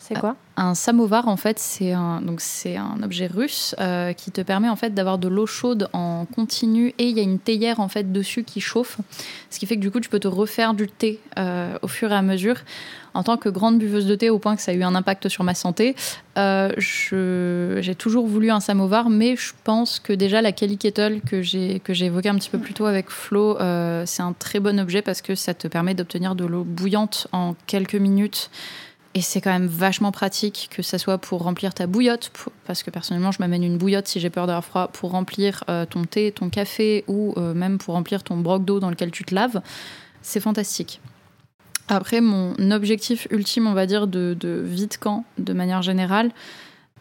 C'est quoi? Un samovar, en fait, c'est un, donc c'est un objet russe euh, qui te permet en fait d'avoir de l'eau chaude en continu et il y a une théière en fait dessus qui chauffe, ce qui fait que du coup tu peux te refaire du thé euh, au fur et à mesure. En tant que grande buveuse de thé, au point que ça a eu un impact sur ma santé, euh, j'ai toujours voulu un samovar, mais je pense que déjà la Kelly Kettle que j'ai que j'ai évoqué un petit peu plus tôt avec Flo, c'est un très bon objet parce que ça te permet d'obtenir de l'eau bouillante en quelques minutes. Et c'est quand même vachement pratique, que ça soit pour remplir ta bouillotte, parce que personnellement, je m'amène une bouillotte si j'ai peur d'avoir froid, pour remplir euh, ton thé, ton café, ou euh, même pour remplir ton broc d'eau dans lequel tu te laves. C'est fantastique. Après, mon objectif ultime, on va dire, de, de vie de camp, de manière générale,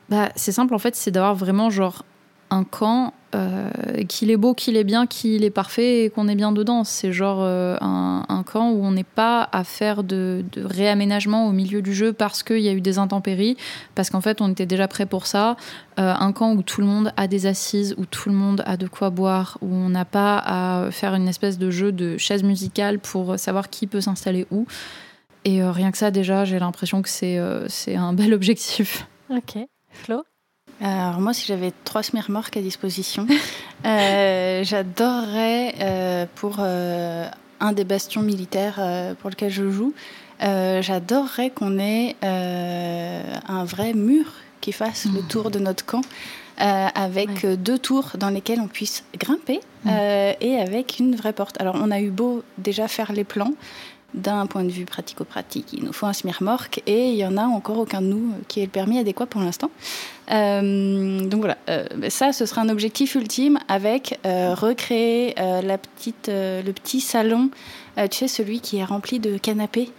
bah, c'est simple, en fait, c'est d'avoir vraiment, genre, un camp, euh, qu'il est beau, qu'il est bien, qu'il est parfait et qu'on est bien dedans. C'est genre euh, un, camp où on n'est pas à faire de, réaménagement au milieu du jeu parce qu'il y a eu des intempéries, parce qu'en fait on était déjà prêt pour ça. Euh, un camp où tout le monde a des assises, où tout le monde a de quoi boire, où on n'a pas à faire une espèce de jeu de chaise musicale pour savoir qui peut s'installer où. Et rien que ça, déjà, j'ai l'impression que c'est c'est un bel objectif. Ok. Flo? Alors moi, si j'avais trois smirmorques à disposition, euh, j'adorerais euh, pour euh, un des bastions militaires pour lequel je joue, j'adorerais qu'on ait un vrai mur qui fasse le tour de notre camp. avec Ouais. deux tours dans lesquelles on puisse grimper Mm. et avec une vraie porte. Alors on a eu beau déjà faire les plans, d'un point de vue pratico-pratique, il nous faut un smirmorque et il y en a encore aucun de nous qui ait le permis adéquat pour l'instant. Euh, donc voilà, euh, ça ce sera un objectif ultime avec euh, recréer la petite, le petit salon, tu sais celui qui est rempli de canapés.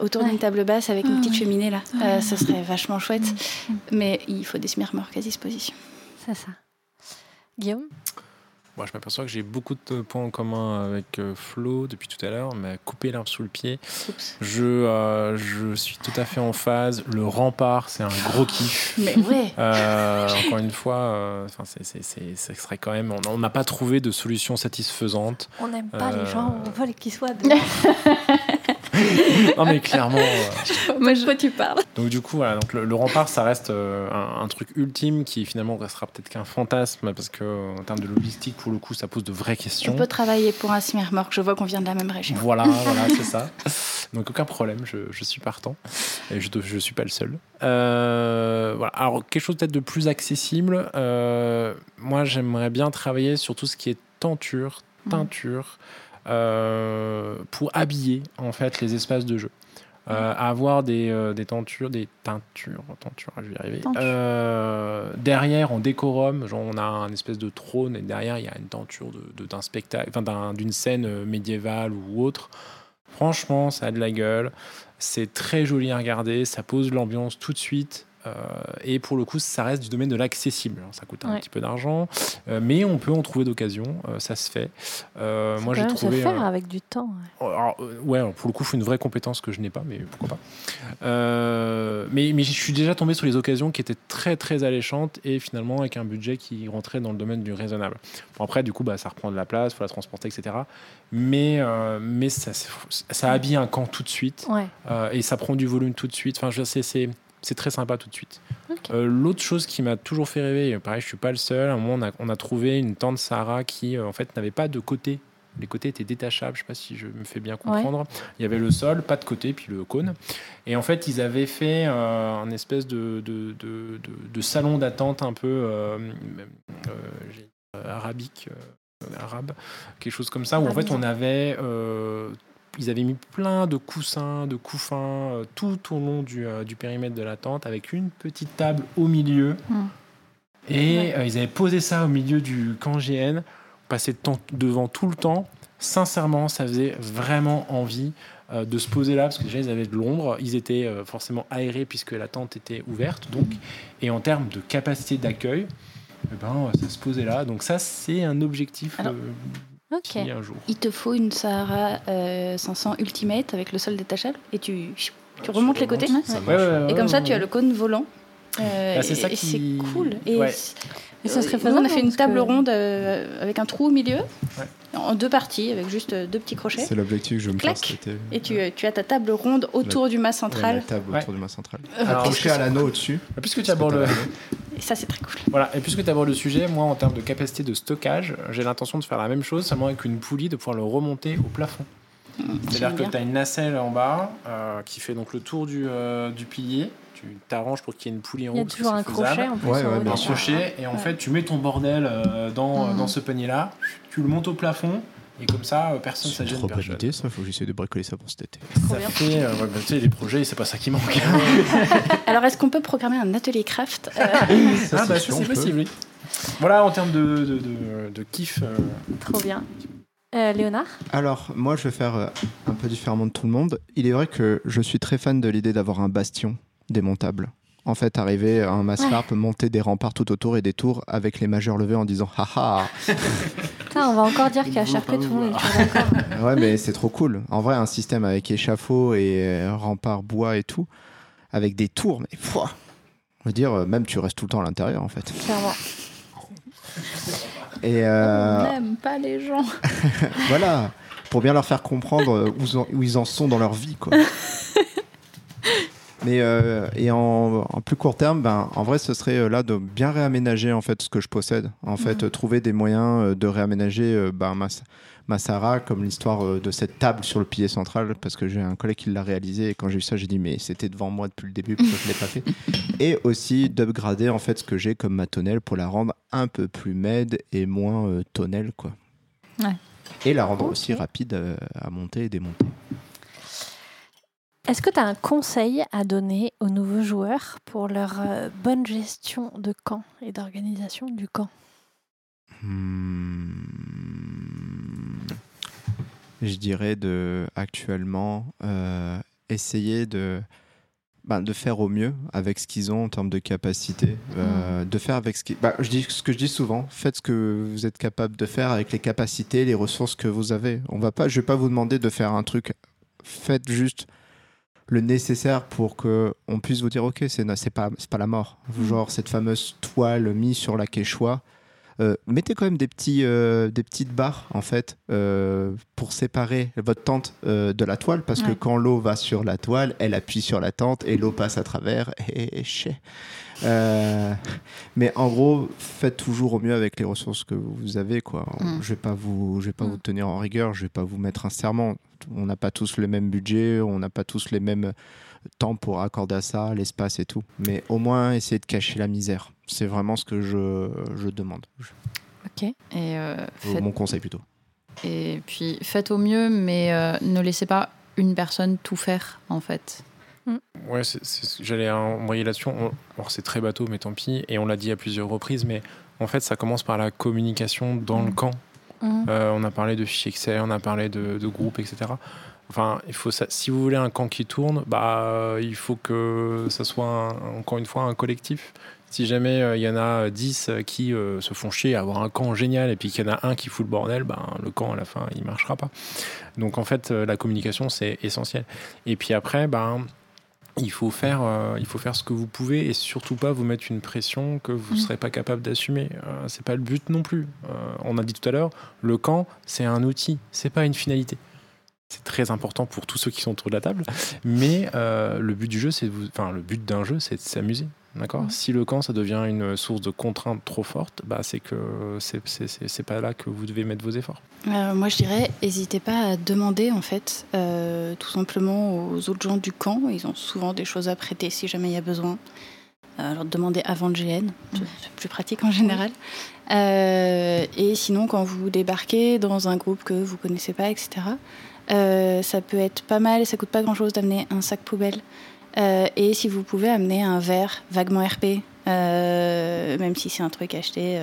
autour Ouais. d'une table basse avec une Ah, petite ouais. cheminée là, Euh, ce serait vachement chouette, Mm. mais il faut des smirmorques à disposition. C'est ça. Guillaume? Moi, je m'aperçois que j'ai beaucoup de points en commun avec euh, Flo depuis tout à l'heure, mais couper l'arbre sous le pied. Oups. Je, euh, je suis tout à fait en phase. Le rempart, c'est un gros kiff. Mais ouais, Euh, encore une fois, euh, enfin, c'est, c'est, c'est, ce serait quand même. On n'a pas trouvé de solution satisfaisante. On n'aime pas les gens, on veut qu'ils soient dedans. non, mais clairement. euh, Moi, je- quoi tu parles Donc du coup, voilà, donc le, le rempart, ça reste euh, un, un truc ultime qui finalement restera peut-être qu'un fantasme parce que en termes de logistique, pour le coup, ça pose de vraies On questions. peut travailler pour un smirmorque, je vois qu'on vient de la même région. Voilà, voilà, c'est ça. Donc aucun problème, je, je suis partant. Et je ne suis pas le seul. Euh, voilà. Alors quelque chose peut-être de plus accessible. euh, moi, j'aimerais bien travailler sur tout ce qui est tenture, Mhm. teinture, euh, pour habiller en fait les espaces de jeu. Euh, avoir des, euh, des tentures, des teintures, tentures, je vais y arriver. Euh, derrière, en décorum, genre on a un espèce de trône et derrière il y a une tenture de, d'un spectacle, enfin d'une scène euh, médiévale ou autre. Franchement, ça a de la gueule. C'est très joli à regarder. Ça pose l'ambiance tout de suite. Euh, et pour le coup, ça reste du domaine de l'accessible. Alors, Ça coûte un Ouais. petit peu d'argent, euh, mais on peut en trouver d'occasion. euh, ça se fait. Moi, j'ai trouvé. se faire avec du temps. ouais. alors, ouais, alors, pour le coup, il faut une vraie compétence que je n'ai pas, mais pourquoi pas. Mais, mais je suis déjà tombé sur les occasions qui étaient très très alléchantes et finalement avec un budget qui rentrait dans le domaine du raisonnable. Bon, après, du coup, bah, ça reprend de la place, il faut la transporter, etc. Mais, euh, mais ça, ça habille un camp tout de suite Ouais. euh, et ça prend du volume tout de suite. Enfin, je c'est- c'est très sympa tout de suite. Euh, L'autre chose qui m'a toujours fait rêver, et pareil, je suis pas le seul. À un moment, on a, on a trouvé une tente Sahara qui, euh, en fait, n'avait pas de côté. Les côtés étaient détachables. Je sais pas si je me fais bien comprendre. Il y avait le sol, pas de côté, puis le cône. Et en fait, ils avaient fait euh, un espèce de, de, de- de- salon d'attente un peu euh, euh, euh, arabique, euh, arabe, quelque chose comme ça, où en fait, on avait euh, ils avaient mis plein de coussins, de couffins euh, tout au long du, euh, du périmètre de la tente avec une petite table au milieu. Mm. Et euh, ils avaient posé ça au milieu du camp GN, passé de temps- devant tout le temps. Sincèrement, ça faisait vraiment envie de se poser là parce que déjà ils avaient de l'ombre, ils étaient forcément aérés puisque la tente était ouverte. Donc, et en termes de capacité d'accueil, eh ben, ça se posait là. Donc ça, c'est un objectif Alors, Ok. qui un jour. Il te faut une Sahara euh, 500 Ultimate avec le sol détachable et tu, tu remontes les côtés. Ouais. Et comme ça, tu as le cône volant. Euh, Bah, c'est ça et qui- c'est cool. Et Ouais. Et ça serait Nous, faisable on a fait une table que- ronde euh, avec un trou au milieu, en deux parties, avec juste euh, deux petits crochets. C'est l'objectif que je veux me faire Clac. été. Et tu, euh, tu as ta table ronde autour du mât Ouais, central. la table Ouais. autour du mât central. Alors, Accroché à l'anneau au-dessus. Puisque tu abordes le. Et ça, c'est très cool. Voilà, et puisque tu abordes le sujet, moi en termes de capacité de stockage, j'ai l'intention de faire la même chose, seulement avec une poulie, de pouvoir le remonter au plafond. C'est-à-dire J'aime que tu as une nacelle en bas euh, qui fait donc le tour du, euh, du pilier. Tu t'arranges pour qu'il y ait une poulie en Il y haut. a toujours un faisable. crochet en plus. Ouais, haut Un crochet, et en Ouais. fait tu mets ton bordel euh, dans, Mhm. dans ce panier-là, tu le montes au plafond, et comme ça euh, personne ne gêne trop idée, ça. Faut que j'essaie de bricoler ça pour cet été. Ça bien. fait, euh, ouais, bah, tu sais, les projets, c'est pas ça qui manque. Alors, est-ce qu'on peut programmer un atelier craft euh, Ça, ah bah sûr, ça c'est peut. possible, oui. Voilà, en termes de, de, de, de kiff. euh, Trop bien. Euh, Léonard? Alors, moi, je vais faire euh, un peu différemment de tout le monde. Il est vrai que je suis très fan de l'idée d'avoir un bastion démontable. En fait, arriver à un Maslarp, monter des remparts tout autour et des tours avec les majeurs levés en disant haha. Putain, on va encore dire qu'à HRP, tout le monde est. Ouais, mais c'est trop cool. En vrai, un système avec échafaud et euh, remparts bois et tout, avec des tours, mais pouah, on veut dire, euh, même tu restes tout le temps à l'intérieur en fait. Clairement. Et euh, On n'aime pas les gens. voilà, pour bien leur faire comprendre euh, où ils en sont dans leur vie, quoi. Mais euh, et en, en plus court terme, ben, en vrai, ce serait euh, là de bien réaménager en fait ce que je possède. En fait, euh, trouver des moyens euh, de réaménager ben, ma, ma Sarah, comme l'histoire de cette table sur le pilier central, parce que j'ai un collègue qui l'a réalisé et quand j'ai vu ça, j'ai dit mais c'était devant moi depuis le début, pourquoi je l'ai pas fait? Et aussi d'upgrader en fait ce que j'ai comme ma tonnelle pour la rendre un peu plus maide et moins euh, tonnelle, quoi. Ouais. Et la rendre aussi rapide à monter et démonter. Est-ce que tu as un conseil à donner aux nouveaux joueurs pour leur euh, bonne gestion de camp et d'organisation du camp? Hmm. Je dirais de actuellement euh, essayer de, ben, de faire au mieux avec ce qu'ils ont en termes de capacité. euh, De faire avec ce qui. ben, je dis ce que je dis souvent. Faites ce que vous êtes capable de faire avec les capacités, les ressources que vous avez. On va pas. Je vais pas vous demander de faire un truc. Faites juste le nécessaire pour que on puisse vous dire ok c'est pas c'est pas la mort. Genre cette fameuse toile mise sur la quechua euh, mettez quand même des petits euh, des petites barres en fait euh, pour séparer votre tente de la toile parce que quand l'eau va sur la toile elle appuie sur la tente et l'eau passe à travers et, et chais. Mais en gros faites toujours au mieux avec les ressources que vous avez quoi Mm. je vais pas vous je vais pas Mm. vous tenir en rigueur je vais pas vous mettre un serment on n'a pas tous le même budget on n'a pas tous les mêmes temps pour accorder à ça l'espace et tout mais au moins essayer de cacher la misère c'est vraiment ce que je, je demande Ok. Et, euh, faites- mon conseil plutôt et puis faites au mieux, mais euh, ne laissez pas une personne tout faire, en fait. Ouais, c'est- c'est- j'allais envoyer là-dessus. C'est très bateau, mais tant pis. Et on l'a dit à plusieurs reprises, mais en fait, ça commence par la communication dans le Mm. camp. Mhm. Euh, on a parlé de fichiers Excel, on a parlé de, de groupes, etc. Enfin, il faut ça, si vous voulez un camp qui tourne, bah, il faut que ça soit un- encore une fois un collectif. Si jamais euh, il y en a 10 qui euh, se font chier à avoir un camp génial et puis qu'il y en a un qui fout le bordel, ben, le camp à la fin il marchera pas. Donc en fait, euh, la communication c'est essentiel. Et puis après, ben, il faut faire, euh, il faut faire ce que vous pouvez et surtout pas vous mettre une pression que vous ne Mm. serez pas capable d'assumer. Euh, c'est pas le but non plus. Euh, on a dit tout à l'heure, le camp c'est un outil, c'est pas une finalité. C'est très important pour tous ceux qui sont autour de la table, mais euh, le but du jeu, c'est enfin le but d'un jeu, c'est de s'amuser. D'accord? Mm. Si le camp ça devient une source de contraintes trop forte, bah c'est que c'est pas là que vous devez mettre vos efforts. Euh, moi, je dirais, n'hésitez pas à demander, en fait, euh, tout simplement aux autres gens du camp. Ils ont souvent des choses à prêter si jamais il y a besoin. Euh, Alors, demandez avant le GN, c'est c'est plus pratique en général. Euh, et sinon, quand vous débarquez dans un groupe que vous connaissez pas, etc., euh, ça peut être pas mal ça coûte pas grand-chose d'amener un sac poubelle. Euh, et si vous pouvez amener un verre vaguement RP, euh, même si c'est un truc acheté,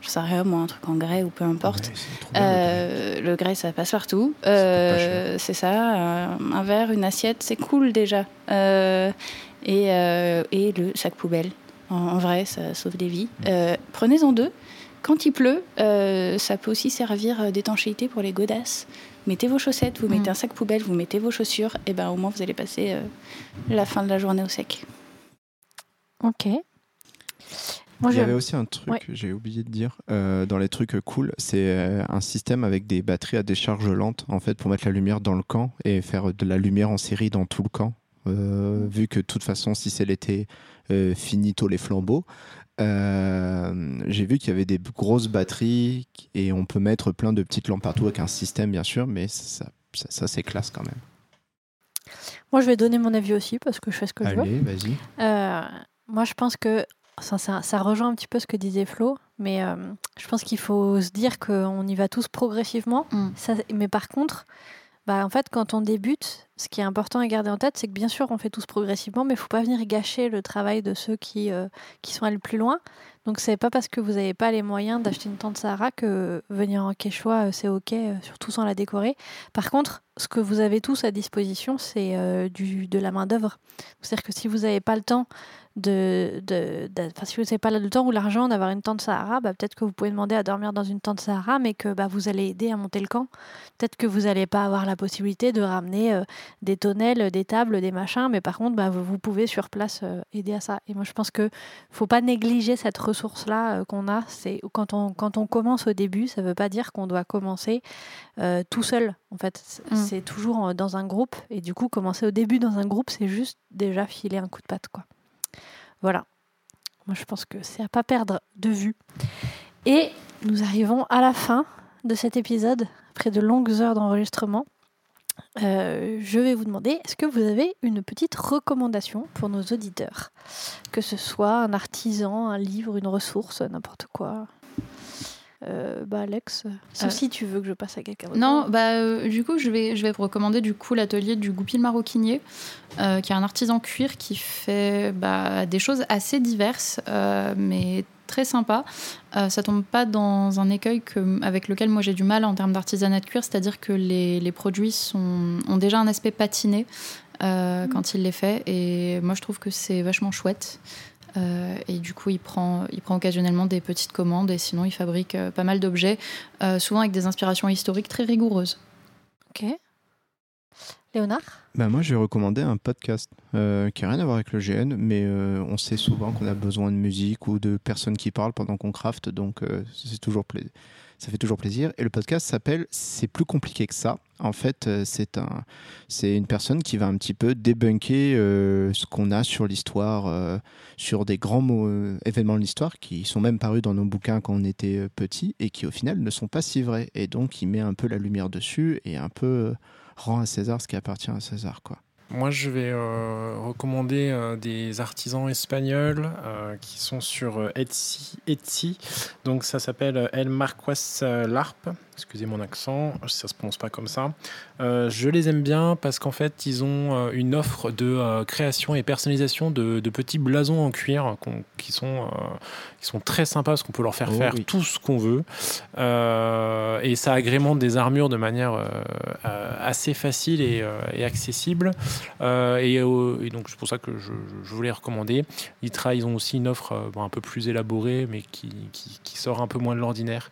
je sais rien, moi, un truc en grès ou peu importe. Ouais, le grès. Ça passe partout. c'est ça. Un, un verre, une assiette, c'est cool déjà. Et, et le sac poubelle. En, en vrai, ça sauve des vies. Euh, Prenez-en deux. Quand il pleut, ça peut aussi servir d'étanchéité pour les godasses. Mettez vos chaussettes, vous mettez Mm. un sac poubelle, vous mettez vos chaussures, et ben au moins vous allez passer euh, la fin de la journée au sec. Ok. Moi, Il y je- avait aussi un truc, Ouais. j'ai oublié de dire, euh, dans les trucs cool, c'est euh, un système avec des batteries à décharge lente, en fait, pour mettre la lumière dans le camp et faire de la lumière en série dans tout le camp. Euh, vu que de toute façon, si c'est l'été, euh, finito les flambeaux. Euh, j'ai vu qu'il y avait des grosses batteries et on peut mettre plein de petites lampes partout avec un système, bien sûr, mais ça, ça, ça, c'est classe quand même. Moi, je vais donner mon avis aussi parce que je fais ce que je veux. Allez, vas-y. Euh, moi, je pense que ça, ça, ça rejoint un petit peu ce que disait Flo, mais euh, je pense qu'il faut se dire qu'on y va tous progressivement. Mm. Ça, mais par contre, bah, en fait, quand on débute, ce qui est important à garder en tête, c'est que bien sûr, on fait tous progressivement, mais il faut pas venir gâcher le travail de ceux qui, euh, qui sont allés plus loin. Donc, c'est pas parce que vous n'avez pas les moyens d'acheter une tente Sahara que venir en Quechua, euh, c'est OK, euh, surtout sans la décorer. Par contre, ce que vous avez tous à disposition, c'est du, de la main-d'œuvre. C'est-à-dire que si vous n'avez pas le temps de, de, si vous n'avez pas le temps ou l'argent d'avoir une tente Sahara, bah, peut-être que vous pouvez demander à dormir dans une tente Sahara, mais que bah, vous allez aider à monter le camp. Peut-être que vous n'allez pas avoir la possibilité de ramener euh, des tonnelles, des tables, des machins, mais par contre, bah, vous, vous pouvez sur place euh, aider à ça. Et moi, je pense que faut pas négliger cette ressource-là euh, qu'on a. C'est quand on, quand on commence au début, ça ne veut pas dire qu'on doit commencer tout seul. En fait, C'est- Mm. c'est toujours dans un groupe. Et du coup, commencer au début dans un groupe, c'est juste déjà filer un coup de patte, quoi. Voilà. Moi, je pense que c'est à pas perdre de vue. Et nous arrivons à la fin de cet épisode, après de longues heures d'enregistrement. Euh, je vais vous demander, est-ce que vous avez une petite recommandation pour nos auditeurs? Que ce soit un artisan, un livre, une ressource, n'importe quoi? Euh, bah Alex, sauf Euh, si tu veux que je passe à quelqu'un d'autre. Non, bah, euh, du coup, je vais, je vais vous recommander du coup l'atelier du Goupil Maroquinier, euh, qui est un artisan cuir qui fait bah, des choses assez diverses, euh, mais très sympa. Euh, ça tombe pas dans un écueil que, avec lequel moi j'ai du mal en termes d'artisanat de cuir, c'est-à-dire que les, les produits sont, ont déjà un aspect patiné euh, quand il les fait, et moi je trouve que c'est vachement chouette. Euh, et du coup, il prend, il prend occasionnellement des petites commandes et sinon, il fabrique euh, pas mal d'objets, euh, souvent avec des inspirations historiques très rigoureuses. Ok. Léonard? Bah moi, je vais recommander un podcast euh, qui n'a rien à voir avec le GN, mais euh, on sait souvent qu'on a besoin de musique ou de personnes qui parlent pendant qu'on crafte, donc euh, c'est toujours pla- ça fait toujours plaisir. Et le podcast s'appelle C'est plus compliqué que ça. En fait, euh, c'est un, une personne qui va un petit peu débunker euh, ce qu'on a sur l'histoire, euh, sur des grands mots, événements de l'histoire qui sont même parus dans nos bouquins quand on était petit et qui au final ne sont pas si vrais. Et donc, il met un peu la lumière dessus et un peu rend à César ce qui appartient à César, quoi. Moi, je vais euh, recommander euh, des artisans espagnols euh, qui sont sur Etsy, Etsy. Donc, ça s'appelle El Marqués euh, Larp. Excusez mon accent, ça se prononce pas comme ça. Euh, je les aime bien parce qu'en fait, ils ont euh, une offre de euh, création et personnalisation de, de petits blasons en cuir qui, sont, qui sont très sympas parce qu'on peut leur faire Oh faire oui. tout ce qu'on veut. Et ça agrémente des armures de manière assez facile et, et accessible. Et, et donc c'est pour ça que je, je- voulais recommander. Ils, ils ont aussi une offre bon, un peu plus élaborée, mais qui, qui- qui sort un peu moins de l'ordinaire.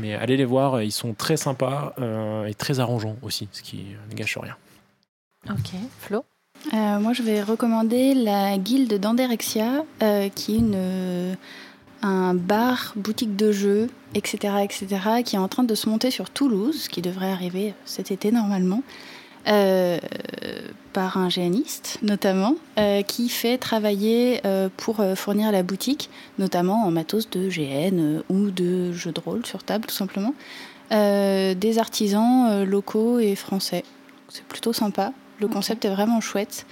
Mais allez les voir, ils sont très sympas euh, et très arrangeants aussi, ce qui ne gâche rien. Ok. Flo Euh, moi, je vais recommander la guilde d'Anderexia, euh, qui est une, euh, un bar, boutique de jeux, etc., etc., qui est en train de se monter sur Toulouse, qui devrait arriver cet été normalement, euh, par un géaniste notamment, euh, qui fait travailler euh, pour fournir la boutique, notamment en matos de GN euh, ou de jeux de rôle sur table, tout simplement, euh, des artisans euh, locaux et français. C'est plutôt sympa. Le concept est vraiment chouette.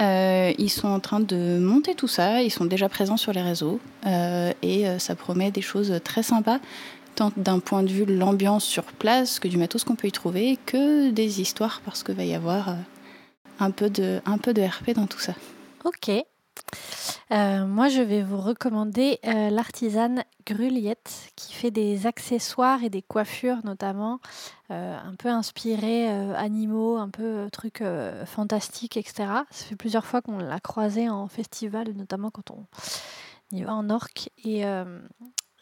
Euh, ils sont en train de monter tout ça, ils sont déjà présents sur les réseaux euh, et ça promet des choses très sympas, tant d'un point de vue de l'ambiance sur place que du matos qu'on peut y trouver, que des histoires parce qu'il va y avoir un, peu de, un peu de RP dans tout ça. Ok. Euh, moi, je vais vous recommander euh, l'artisane Gruliette qui fait des accessoires et des coiffures notamment, euh, un peu inspirés animaux, un peu trucs fantastiques, etc. Ça fait plusieurs fois qu'on l'a croisée en festival, notamment quand on y va en orque. Et,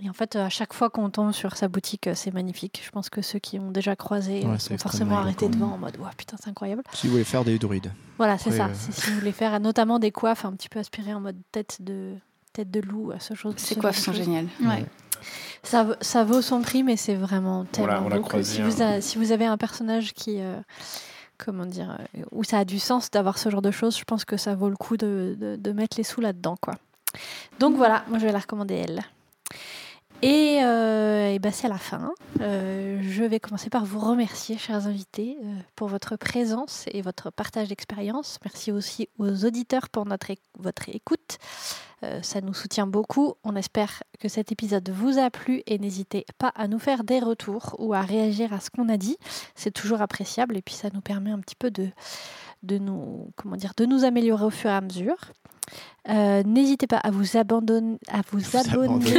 et en fait, à chaque fois qu'on tombe sur sa boutique, euh, c'est magnifique. Je pense que ceux qui ont déjà croisé euh, Ouais, c'est sont forcément arrêtés devant en mode Ouah, putain, c'est incroyable. Si vous voulez faire des druides. Voilà, c'est ça. euh, si vous voulez faire notamment des coiffes un petit peu aspirées en mode tête de tête de loup, à ce genre Ces ce coiffes genre sont de choses. géniales. Ouais. Ça, ça vaut son prix, mais c'est vraiment tellement on l'a beau que croisé, si, vous a- si vous avez un personnage qui, euh, comment dire, euh, où ça a du sens d'avoir ce genre de choses, je pense que ça vaut le coup de, de- de mettre les sous là-dedans, quoi. Donc voilà, moi je vais la recommander elle. Et, euh, ben, c'est la fin. Euh, je vais commencer par vous remercier, chers invités, euh, pour votre présence et votre partage d'expérience. Merci aussi aux auditeurs pour votre écoute. Ça nous soutient beaucoup. On espère que cet épisode vous a plu et n'hésitez pas à nous faire des retours ou à réagir à ce qu'on a dit. C'est toujours appréciable et puis ça nous permet un petit peu de, de, nous, comment dire, de nous améliorer au fur et à mesure. Euh, N'hésitez pas à vous abandonner, à vous, abonner.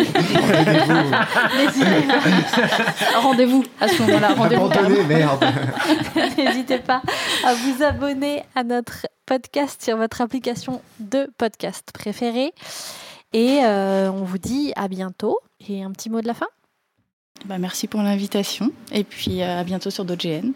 N'hésitez pas- Rendez-vous à ce moment-là. Rendez-vous. Abandonné, merde. N'hésitez pas à vous abonner à notre podcast sur votre application de podcast préférée. Et euh, on vous dit à bientôt. Et un petit mot de la fin? Bah, merci pour l'invitation. Et puis euh, à bientôt sur DoGN.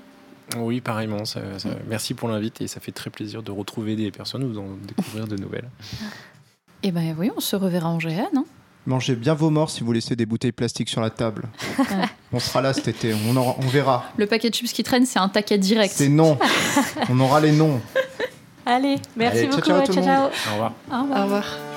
Oui, pareillement. ça- ça- merci pour l'invite et ça fait très plaisir de retrouver des personnes ou d'en découvrir de nouvelles. Et ben oui, on se reverra en GN. hein. Mangez bien vos morts si vous laissez des bouteilles plastiques sur la table. On sera là cet été, on, aura- on verra. Le paquet de chips qui traîne, c'est un taquet direct. C'est non. on aura les noms. Allez, merci Allez, ciao, beaucoup. ciao ciao. Au revoir. Au revoir. Au revoir.